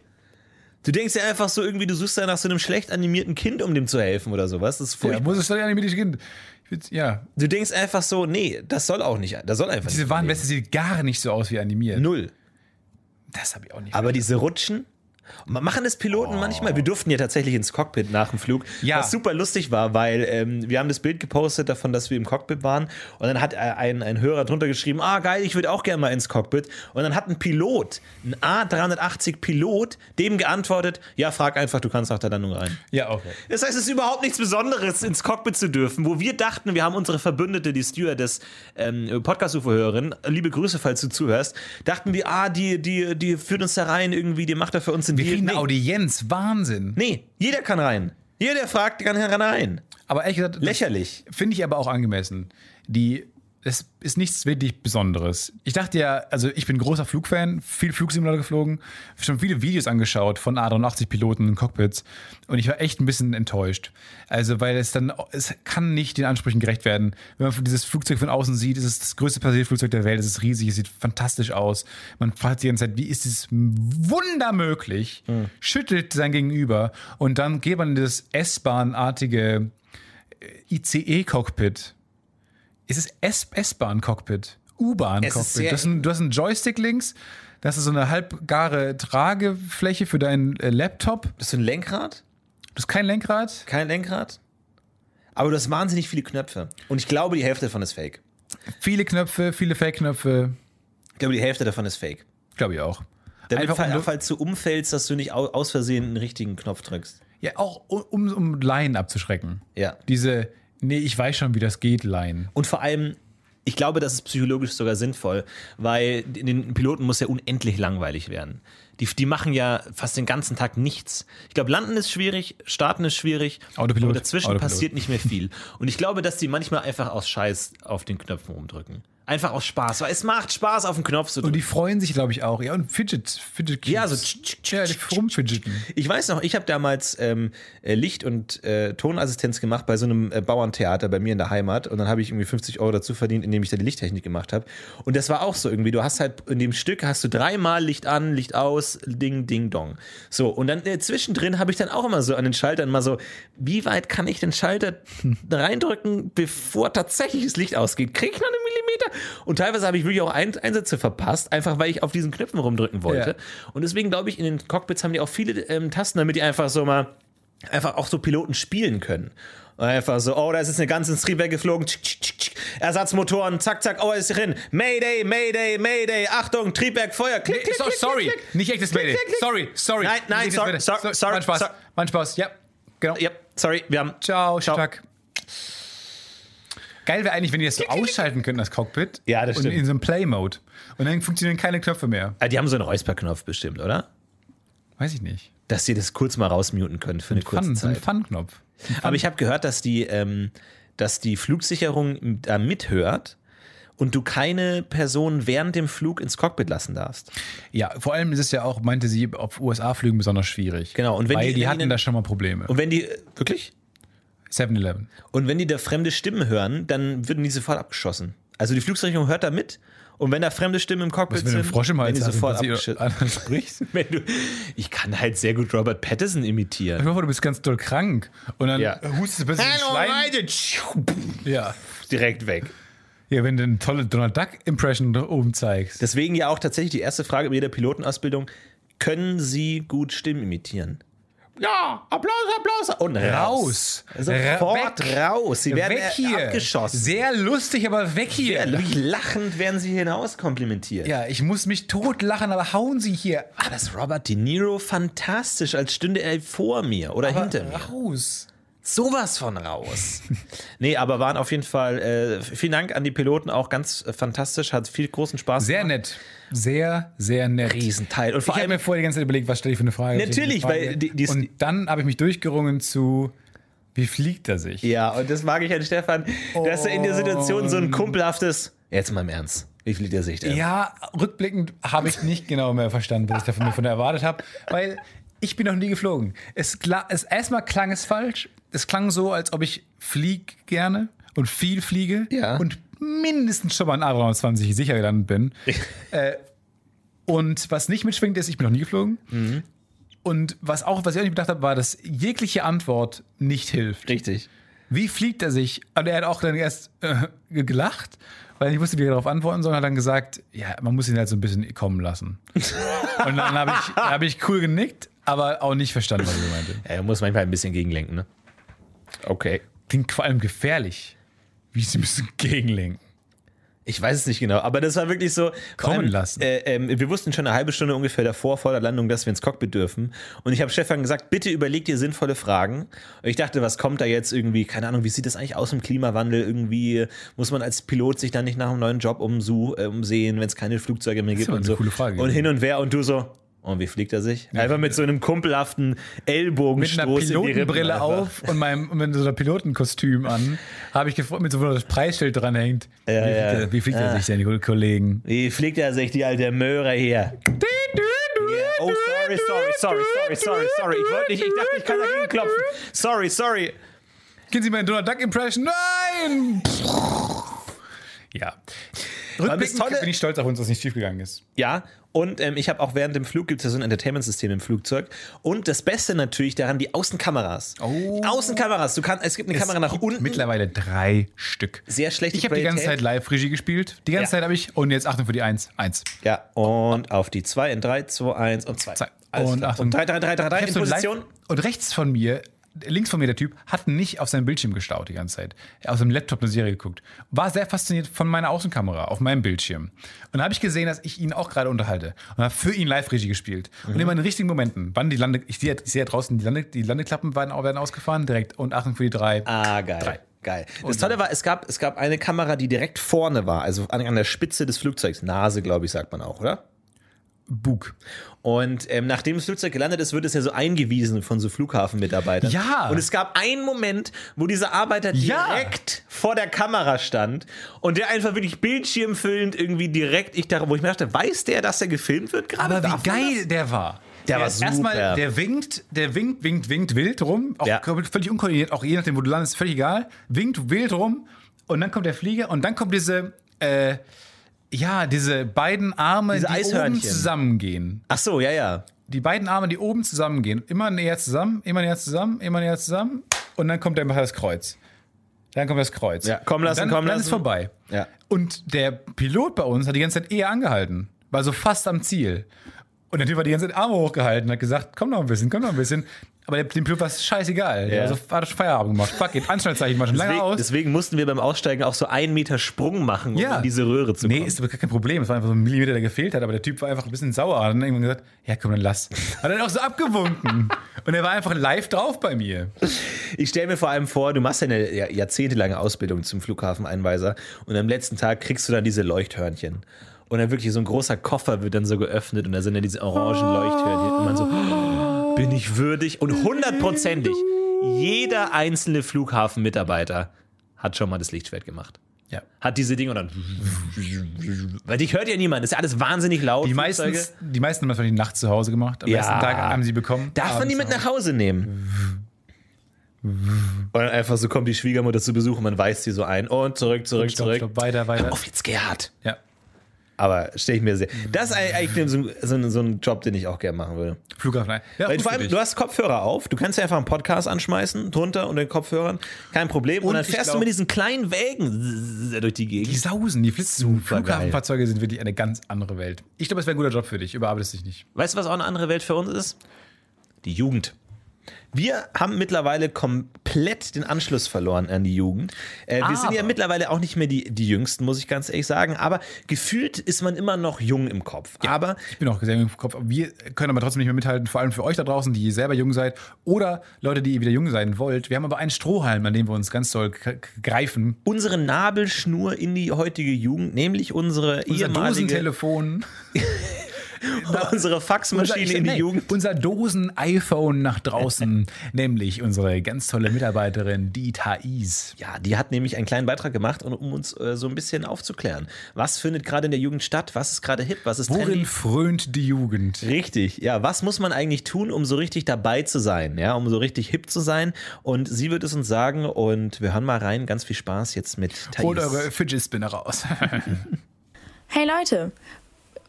Du denkst ja einfach so irgendwie, du suchst ja nach so einem schlecht animierten Kind, um dem zu helfen oder sowas. Das ist Ja, furchtbar. muss es doch animiert Kind. Ja, du denkst einfach so, nee, das soll auch nicht, das soll einfach diese. Warnweste sieht gar nicht so aus wie animiert. Null. Das habe ich auch nicht. Aber diese Rutschen, machen das Piloten manchmal. Wir durften ja tatsächlich ins Cockpit nach dem Flug, Ja. was super lustig war, weil ähm, wir haben das Bild gepostet davon, dass wir im Cockpit waren und dann hat äh, ein, ein Hörer drunter geschrieben, ah geil, ich würde auch gerne mal ins Cockpit und dann hat ein Pilot, ein A380 Pilot, dem geantwortet, ja, frag einfach, du kannst nach der Landung rein. ja, okay. Das heißt, es ist überhaupt nichts Besonderes, ins Cockpit zu dürfen, wo wir dachten, wir haben unsere Verbündete, die Stewardess, ähm, Podcast-UFO-Hörerin, liebe Grüße, falls du zuhörst, dachten wir, ah, die, die, die führt uns da rein irgendwie, die macht da für uns den Wir kriegen nee. eine Audienz, Wahnsinn. nee, jeder kann rein. Jeder, der fragt, kann rein. Aber ehrlich gesagt, Lächerlich. Finde ich aber auch angemessen. Die, es ist nichts wirklich Besonderes. Ich dachte ja, also ich bin großer Flugfan, viel Flugsimulator geflogen, schon viele Videos angeschaut von A380-Piloten in Cockpits und ich war echt ein bisschen enttäuscht. Also, weil es dann, es kann nicht den Ansprüchen gerecht werden. Wenn man dieses Flugzeug von außen sieht, es ist das größte Passagierflugzeug der Welt, es ist riesig, es sieht fantastisch aus. Man fragt sich die ganze Zeit, wie ist dieses Wunder möglich? Schüttelt sein Gegenüber und dann geht man in das S-Bahn-artige ICE-Cockpit. Es ist S-Bahn-Cockpit, ist U-Bahn-Cockpit. Du, hast einen- du hast einen Joystick links, das ist so eine halbgare Tragefläche für deinen äh, Laptop. Das ist ein Lenkrad? Du hast kein Lenkrad. Kein Lenkrad? Aber du hast wahnsinnig viele Knöpfe. Und ich glaube, die Hälfte davon ist fake. Viele Knöpfe, viele Fake-Knöpfe. Ich glaube, die Hälfte davon ist fake. Glaube ich auch. Damit, Einfach um- falls du umfällst, dass du nicht au- aus Versehen einen richtigen Knopf drückst. Ja, auch um, um Laien abzuschrecken. Ja. Diese, nee, ich weiß schon, wie das geht, Laien. Und vor allem, ich glaube, das ist psychologisch sogar sinnvoll, weil den Piloten muss ja unendlich langweilig werden. Die, die machen ja fast den ganzen Tag nichts. Ich glaube, landen ist schwierig, starten ist schwierig, Autopilot, aber dazwischen Autopilot. passiert nicht mehr viel. Und ich glaube, dass die manchmal einfach aus Scheiß auf den Knöpfen rumdrücken. Einfach aus Spaß, weil es macht Spaß, auf den Knopf zu Und drücken. die freuen sich, glaube ich, auch. Ja, und Fidget, Fidget Ja, Cubes. so tsch, tsch, tsch, ja, die tsch, rumfidgeten. Ich weiß noch, ich habe damals ähm, äh, Licht- und äh, Tonassistenz gemacht bei so einem äh, Bauerntheater bei mir in der Heimat und dann habe ich irgendwie 50 Euro dazu verdient, indem ich da die Lichttechnik gemacht habe. Und das war auch so irgendwie, du hast halt in dem Stück hast du dreimal Licht an, Licht aus, Ding, Ding, Dong. So, und dann äh, zwischendrin habe ich dann auch immer so an den Schaltern mal so, wie weit kann ich den Schalter reindrücken, bevor tatsächlich das Licht ausgeht? Krieg ich noch einen Millimeter? Und teilweise habe ich wirklich auch Ein Einsätze verpasst, einfach weil ich auf diesen Knöpfen rumdrücken wollte. Ja. Und deswegen glaube ich, in den Cockpits haben die auch viele ähm, Tasten, damit die einfach so mal einfach auch so Piloten spielen können. Einfach so, oh, da ist jetzt eine ganze ins Triebwerk geflogen, tschick, tschick, tschick. Ersatzmotoren, zack, zack, oh, er ist drin. Mayday, Mayday, Mayday, Achtung, Triebwerk, Feuer, klick, klick, So, klick, sorry, klick, klick. nicht echtes Mayday. Sorry, sorry. Nein, nein, sorry, sorry, sorry, Mein Spaß, sorry. mein Spaß, ja. Genau. Ja, sorry, wir haben. Ciao, Ciao. Tag. Geil wäre eigentlich, wenn die das so ausschalten könnten, das Cockpit. Ja, das Und stimmt. in so einem Play-Mode. Und dann funktionieren keine Knöpfe mehr. Ah, Die haben so einen Räusperknopf bestimmt, oder? Weiß ich nicht. Dass sie das kurz mal rausmuten können für eine kurze Fun, so ein Zeit. Fun-Knopf. Aber ich habe gehört, dass die, ähm, dass die Flugsicherung da mithört und du keine Person während dem Flug ins Cockpit lassen darfst. Ja, vor allem ist es ja auch, meinte sie, auf USA-Flügen besonders schwierig. Genau, und wenn Weil die- die, hatten da schon mal Probleme. Und wenn die, wirklich? 7-Eleven. Und wenn die da fremde Stimmen hören, dann würden die sofort abgeschossen. Also die Flugsicherung hört da mit und wenn da fremde Stimmen im Cockpit sind, Frosch im werden Hals die hast sofort abgeschossen. ich kann halt sehr gut Robert Pattinson imitieren. Ich hoffe, du bist ganz doll krank. Und dann Ja. hustest du plötzlich den Schleim. Ja. Direkt weg. ja, wenn du eine tolle Donald Duck-Impression da oben zeigst. Deswegen ja auch tatsächlich die erste Frage bei jeder Pilotenausbildung. Können Sie gut Stimmen imitieren? Ja, Applaus, Applaus. Und raus. Raus. Sofort Weg. raus. Sie werden weg hier. abgeschossen. Sehr lustig, aber weg hier. Wie lachend werden Sie hinaus komplimentiert. Ja, ich muss mich totlachen, aber hauen Sie hier Ah, das ist Robert De Niro fantastisch, als stünde er vor mir oder hinter mir. raus. Sowas von raus. nee, aber waren auf jeden Fall, äh, vielen Dank an die Piloten, auch ganz äh, fantastisch, hat viel großen Spaß Sehr gemacht. nett. Sehr, sehr nett. Riesenteil. Und vor ich habe allem, mir vorher die ganze Zeit überlegt, was stelle ich für eine Frage. Natürlich, eine weil die- die- Und dann habe ich mich durchgerungen zu, wie fliegt er sich? ja, und das mag ich an Stefan, dass er in der Situation so ein kumpelhaftes, jetzt mal im Ernst, wie fliegt er sich denn? Ja, rückblickend habe ich nicht genau mehr verstanden, was ich davon von erwartet habe, weil ich bin noch nie geflogen. Es, kla- es erstmal klang es falsch. Es klang so, als ob ich flieg gerne und viel fliege Ja. und mindestens schon mal in A320 sicher gelandet bin. äh, und was nicht mitschwingt ist, ich bin noch nie geflogen. Mhm. Und was auch, was ich auch nicht bedacht habe, war, dass jegliche Antwort nicht hilft. Richtig. Wie fliegt er sich? Und er hat auch dann erst äh, gelacht, weil ich wusste, wie er darauf antworten soll. Und hat dann gesagt, ja, man muss ihn halt so ein bisschen kommen lassen. Und dann habe ich, hab ich cool genickt, aber auch nicht verstanden, was er meinte. Er muss manchmal ein bisschen gegenlenken, ne? Okay. Klingt vor allem gefährlich, wie sie müssen gegenlenken. Ich weiß es nicht genau, aber das war wirklich so. Kommen lassen. Äh, ähm, wir wussten schon eine halbe Stunde ungefähr davor, vor der Landung, dass wir ins Cockpit dürfen. Und ich habe Stefan gesagt, bitte überleg dir sinnvolle Fragen. Und ich dachte, was kommt da jetzt irgendwie? Keine Ahnung, wie sieht das eigentlich aus im Klimawandel? Irgendwie muss man als Pilot sich dann nicht nach einem neuen Job äh, umsehen, wenn es keine Flugzeuge mehr gibt und so. coole Frage und hin und her und du so. Und wie fliegt er sich? Einfach mit so einem kumpelhaften Mit Ellbogenstoß einer die Rippen Pilotenbrille auf und meinem mit so einer Pilotenkostüm an, habe ich gefreut, mit so das Preisschild dran hängt. wie, ja. fliegt er, wie fliegt er sich denn, die Kollegen? Wie fliegt er sich, die alte Möhre hier? Oh, sorry, sorry, sorry, sorry, sorry, sorry. Ich wollte nicht, ich dachte, ich kann dagegen klopfen. Sorry, sorry. Kennen Sie meine Donald Duck Impression? Nein! Ja. Rückblickend Tolle- bin ich stolz auf uns, dass nicht schiefgegangen ist. Ja, und ähm, ich habe auch während dem Flug gibt es ja so ein Entertainment-System im Flugzeug. Und das Beste natürlich daran, die Außenkameras. Oh. Außenkameras. Du kannst, es gibt eine Kamera nach gibt unten. Mittlerweile drei Stück. Sehr schlechte Ich habe die ganze Zeit Qualität. Live-Regie gespielt. Die ganze Ja. Zeit habe ich. Und jetzt Achtung für die Eins. Eins. Ja, und auf die 2 in 3, 2, 1 und 2. Zwei. Alles Und klar. Achtung. Und 3, 3, 3, 3, 3 Ich hab in so Position. live, und rechts von mir, links von mir der Typ, hat nicht auf seinem Bildschirm gestaut die ganze Zeit. Er hat aus dem Laptop eine Serie geguckt. War sehr fasziniert von meiner Außenkamera auf meinem Bildschirm. Und da habe ich gesehen, dass ich ihn auch gerade unterhalte. Und habe für ihn Live-Regie gespielt. Mhm. Und immer in den richtigen Momenten, wann die Lande, ich sehe, ich sehe ja draußen, die, Lande, die Landeklappen werden, werden ausgefahren, direkt. Und Achtung für die drei. Ah, geil. Drei. Geil. Das Tolle war, es gab, es gab eine Kamera, die direkt vorne war, also an, an der Spitze des Flugzeugs. Nase, glaube ich, sagt man auch, oder? Bug. Und ähm, nachdem das Flugzeug gelandet ist, wird es ja so eingewiesen von so Flughafenmitarbeitern. Ja. Und es gab einen Moment, wo dieser Arbeiter Ja. direkt vor der Kamera stand und der einfach wirklich bildschirmfüllend irgendwie direkt, ich dachte, wo ich mir dachte, weiß der, dass er gefilmt wird gerade? Aber Darf wie geil der war. Der war ist Erstmal, super. der winkt, der winkt, winkt, winkt wild rum. Auch Ja. völlig unkoordiniert, auch je nachdem, wo du landest, völlig egal. Winkt wild rum und dann kommt der Flieger und dann kommt diese, äh, ja, diese beiden Arme, Diese die oben zusammengehen. Ach so, ja, ja. Die beiden Arme, die oben zusammengehen. Immer näher zusammen, immer näher zusammen, immer näher zusammen. Und dann kommt einfach das Kreuz. Dann kommt das Kreuz. Ja, kommen lassen, dann, kommen dann lassen. ist vorbei. Ja. Und der Pilot bei uns hat die ganze Zeit eher angehalten. War so fast am Ziel. Und der Typ hat die ganze Zeit Arme hochgehalten und hat gesagt, komm noch ein bisschen, komm noch ein bisschen. Aber dem Pilot war es scheißegal. Ja. Also hat er schon Feierabend gemacht. Fuck it, Anschnallzeichen machen, lange Deswegen, aus. deswegen mussten wir beim Aussteigen auch so einen Meter Sprung machen, um Ja. in diese Röhre zu Nee, kommen. ist aber gar kein Problem. Es war einfach so ein Millimeter, der gefehlt hat, aber der Typ war einfach ein bisschen sauer. Hat dann irgendwann gesagt, ja komm, dann lass. Hat dann auch so abgewunken. Und er war einfach live drauf bei mir. Ich stelle mir vor allem vor, du machst ja eine ja- jahrzehntelange Ausbildung zum Flughafeneinweiser und am letzten Tag kriegst du dann diese Leuchthörnchen. Und dann wirklich so ein großer Koffer wird dann so geöffnet und da sind dann diese orangen Leuchthörnchen. Und man so, oh, bin ich würdig? Und hundertprozentig, jeder einzelne Flughafenmitarbeiter hat schon mal das Lichtschwert gemacht. Ja. Hat diese Dinge und dann. Weil dich hört ja niemand, das ist ja alles wahnsinnig laut. Die meisten, Flugzeuge. die meisten haben das wahrscheinlich nachts zu Hause gemacht. Am Ja. ersten Tag haben sie bekommen. Darf man die mit nach Hause nehmen? Und dann einfach so kommt die Schwiegermutter zu Besuch und man weist sie so ein und zurück, zurück, Stopp, zurück. stopp, weiter, weiter. Hör auf jetzt, Gerhard. Ja. Aber stelle ich mir sehr. Das ist eigentlich so, ein- so, so ein Job, den ich auch gerne machen würde. Flughafen. nein. Ja, vor allem, du hast Kopfhörer auf, du kannst ja einfach einen Podcast anschmeißen, drunter unter den Kopfhörern, kein Problem. Und, Und dann fährst du glaub- mit diesen kleinen Wägen durch die Gegend. die sausen, die flitzen. Flughafenfahrzeuge sind wirklich eine ganz andere Welt. Ich glaube, es wäre ein guter Job für dich. Überarbeitest dich nicht. Weißt du, was auch eine andere Welt für uns ist? Die Jugend. Wir haben mittlerweile komplett den Anschluss verloren an die Jugend. Äh, wir sind ja Aber- mittlerweile auch nicht mehr die, die Jüngsten, muss ich ganz ehrlich sagen. Aber gefühlt ist man immer noch jung im Kopf. Aber Ich bin auch sehr im Kopf. Wir können aber trotzdem nicht mehr mithalten, vor allem für euch da draußen, die selber jung seid oder Leute, die wieder jung sein wollt. Wir haben aber einen Strohhalm, an dem wir uns ganz doll greifen. unsere Nabelschnur in die heutige Jugend, nämlich unsere Unser ehemalige, Dosentelefon. unsere Faxmaschine in die nee, Jugend. Unser Dosen-iPhone nach draußen, nämlich unsere ganz tolle Mitarbeiterin, die Thais. Ja, die hat nämlich einen kleinen Beitrag gemacht, um um uns äh, so ein bisschen aufzuklären. Was findet gerade in der Jugend statt? Was ist gerade hip? Was ist Worin trendy? frönt die Jugend? Richtig, ja. Was muss man eigentlich tun, um so richtig dabei zu sein, ja, um so richtig hip zu sein? Und sie wird es uns sagen und wir hören mal rein. Ganz viel Spaß jetzt mit Thais. Holt eure Fidget Spinner raus. Hey Leute!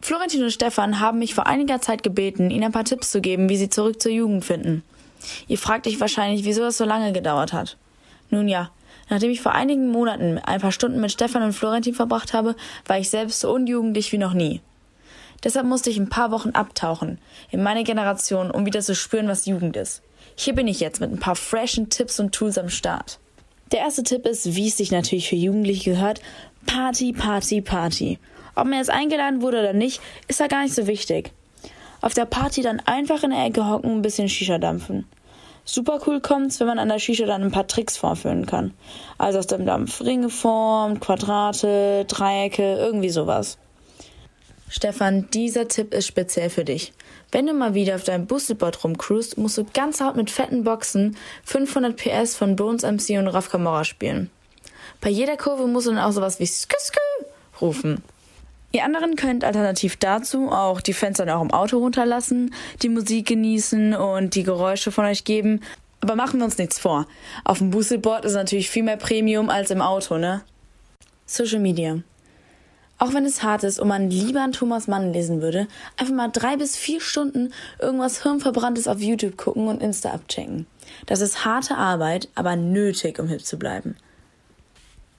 Florentin und Stefan haben mich vor einiger Zeit gebeten, ihnen ein paar Tipps zu geben, wie sie zurück zur Jugend finden. Ihr fragt euch wahrscheinlich, wieso das so lange gedauert hat. Nun ja, nachdem ich vor einigen Monaten ein paar Stunden mit Stefan und Florentin verbracht habe, war ich selbst so unjugendlich wie noch nie. Deshalb musste ich ein paar Wochen abtauchen in meine Generation, um wieder zu spüren, was Jugend ist. Hier bin ich jetzt mit ein paar freshen Tipps und Tools am Start. Der erste Tipp ist, wie es sich natürlich für Jugendliche gehört, Party, Party, Party. Ob man jetzt eingeladen wurde oder nicht, ist da gar nicht so wichtig. Auf der Party dann einfach in der Ecke hocken und ein bisschen Shisha dampfen. Super cool kommt's, wenn man an der Shisha dann ein paar Tricks vorführen kann. Also aus dem Dampf Ringe formt, Quadrate, Dreiecke, irgendwie sowas. Stefan, dieser Tipp ist speziell für dich. Wenn du mal wieder auf deinem Busselboard rumcruist, musst du ganz hart mit fetten Boxen 500 PS von Bones MC und Raf Kamora spielen. Bei jeder Kurve musst du dann auch sowas wie Skü Skü rufen. Ihr anderen könnt alternativ dazu auch die Fenster in eurem Auto runterlassen, die Musik genießen und die Geräusche von euch geben. Aber machen wir uns nichts vor. Auf dem Boostelboard ist natürlich viel mehr Premium als im Auto, ne? Social Media. Auch wenn es hart ist und man lieber einen Thomas Mann lesen würde, einfach mal drei bis vier Stunden irgendwas Hirnverbranntes auf YouTube gucken und Insta abchecken. Das ist harte Arbeit, aber nötig, um hip zu bleiben.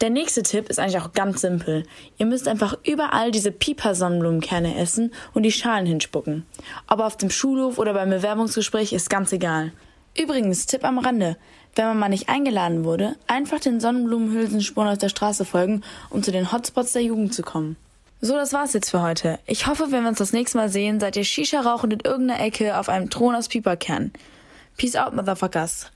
Der nächste Tipp ist eigentlich auch ganz simpel. Ihr müsst einfach überall diese Pieper-Sonnenblumenkerne essen und die Schalen hinspucken. Aber auf dem Schulhof oder beim Bewerbungsgespräch ist ganz egal. Übrigens, Tipp am Rande. Wenn man mal nicht eingeladen wurde, einfach den Sonnenblumenhülsenspuren auf der Straße folgen, um zu den Hotspots der Jugend zu kommen. So, das war's jetzt für heute. Ich hoffe, wenn wir uns das nächste Mal sehen, seid ihr Shisha rauchend in irgendeiner Ecke auf einem Thron aus Pieperkern. Peace out, Motherfuckers.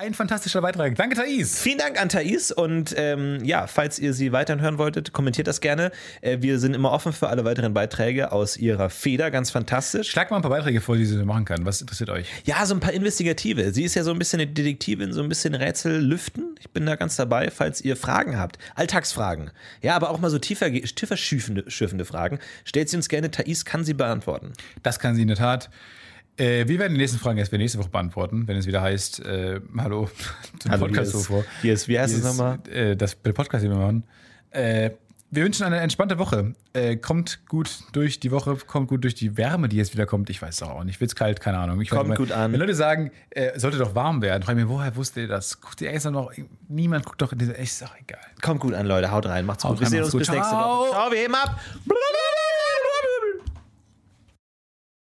Ein fantastischer Beitrag. Danke, Thais. Vielen Dank an Thais und ähm, ja, falls ihr sie weiterhin hören wolltet, kommentiert das gerne. Äh, wir sind immer offen für alle weiteren Beiträge aus ihrer Feder, ganz fantastisch. Schlag mal ein paar Beiträge vor, die sie machen kann. Was interessiert euch? Ja, so ein paar Investigative. Sie ist ja so ein bisschen eine Detektivin, so ein bisschen Rätsel lüften. Ich bin da ganz dabei, falls ihr Fragen habt. Alltagsfragen. Ja, aber auch mal so tiefer, tiefer schürfende, schürfende Fragen. Stellt sie uns gerne. Thais kann sie beantworten. Das kann sie in der Tat. Äh, wir werden die nächsten Fragen erst für nächste Woche beantworten, wenn es wieder heißt, äh, hallo zum Hallo, Podcast hier ist- hier ist- wie heißt es nochmal? Äh, das Podcast, den wir machen. Äh, wir wünschen eine entspannte Woche. Äh, kommt gut durch die Woche, kommt gut durch die Wärme, die jetzt wieder kommt. Ich weiß es auch nicht. Wird's kalt? Keine Ahnung. Ich Kommt weiß, gut an. Wenn Leute sagen, äh, sollte doch warm werden, frage ich mir, woher wusst ihr das? Guckt ihr extra noch? Niemand guckt doch in diese. Ist doch egal. Kommt gut an, Leute. Haut rein. Macht's Haut gut. Wir rein, sehen uns bis gut. nächste Ciao. Woche. Ciao, wir heben ab.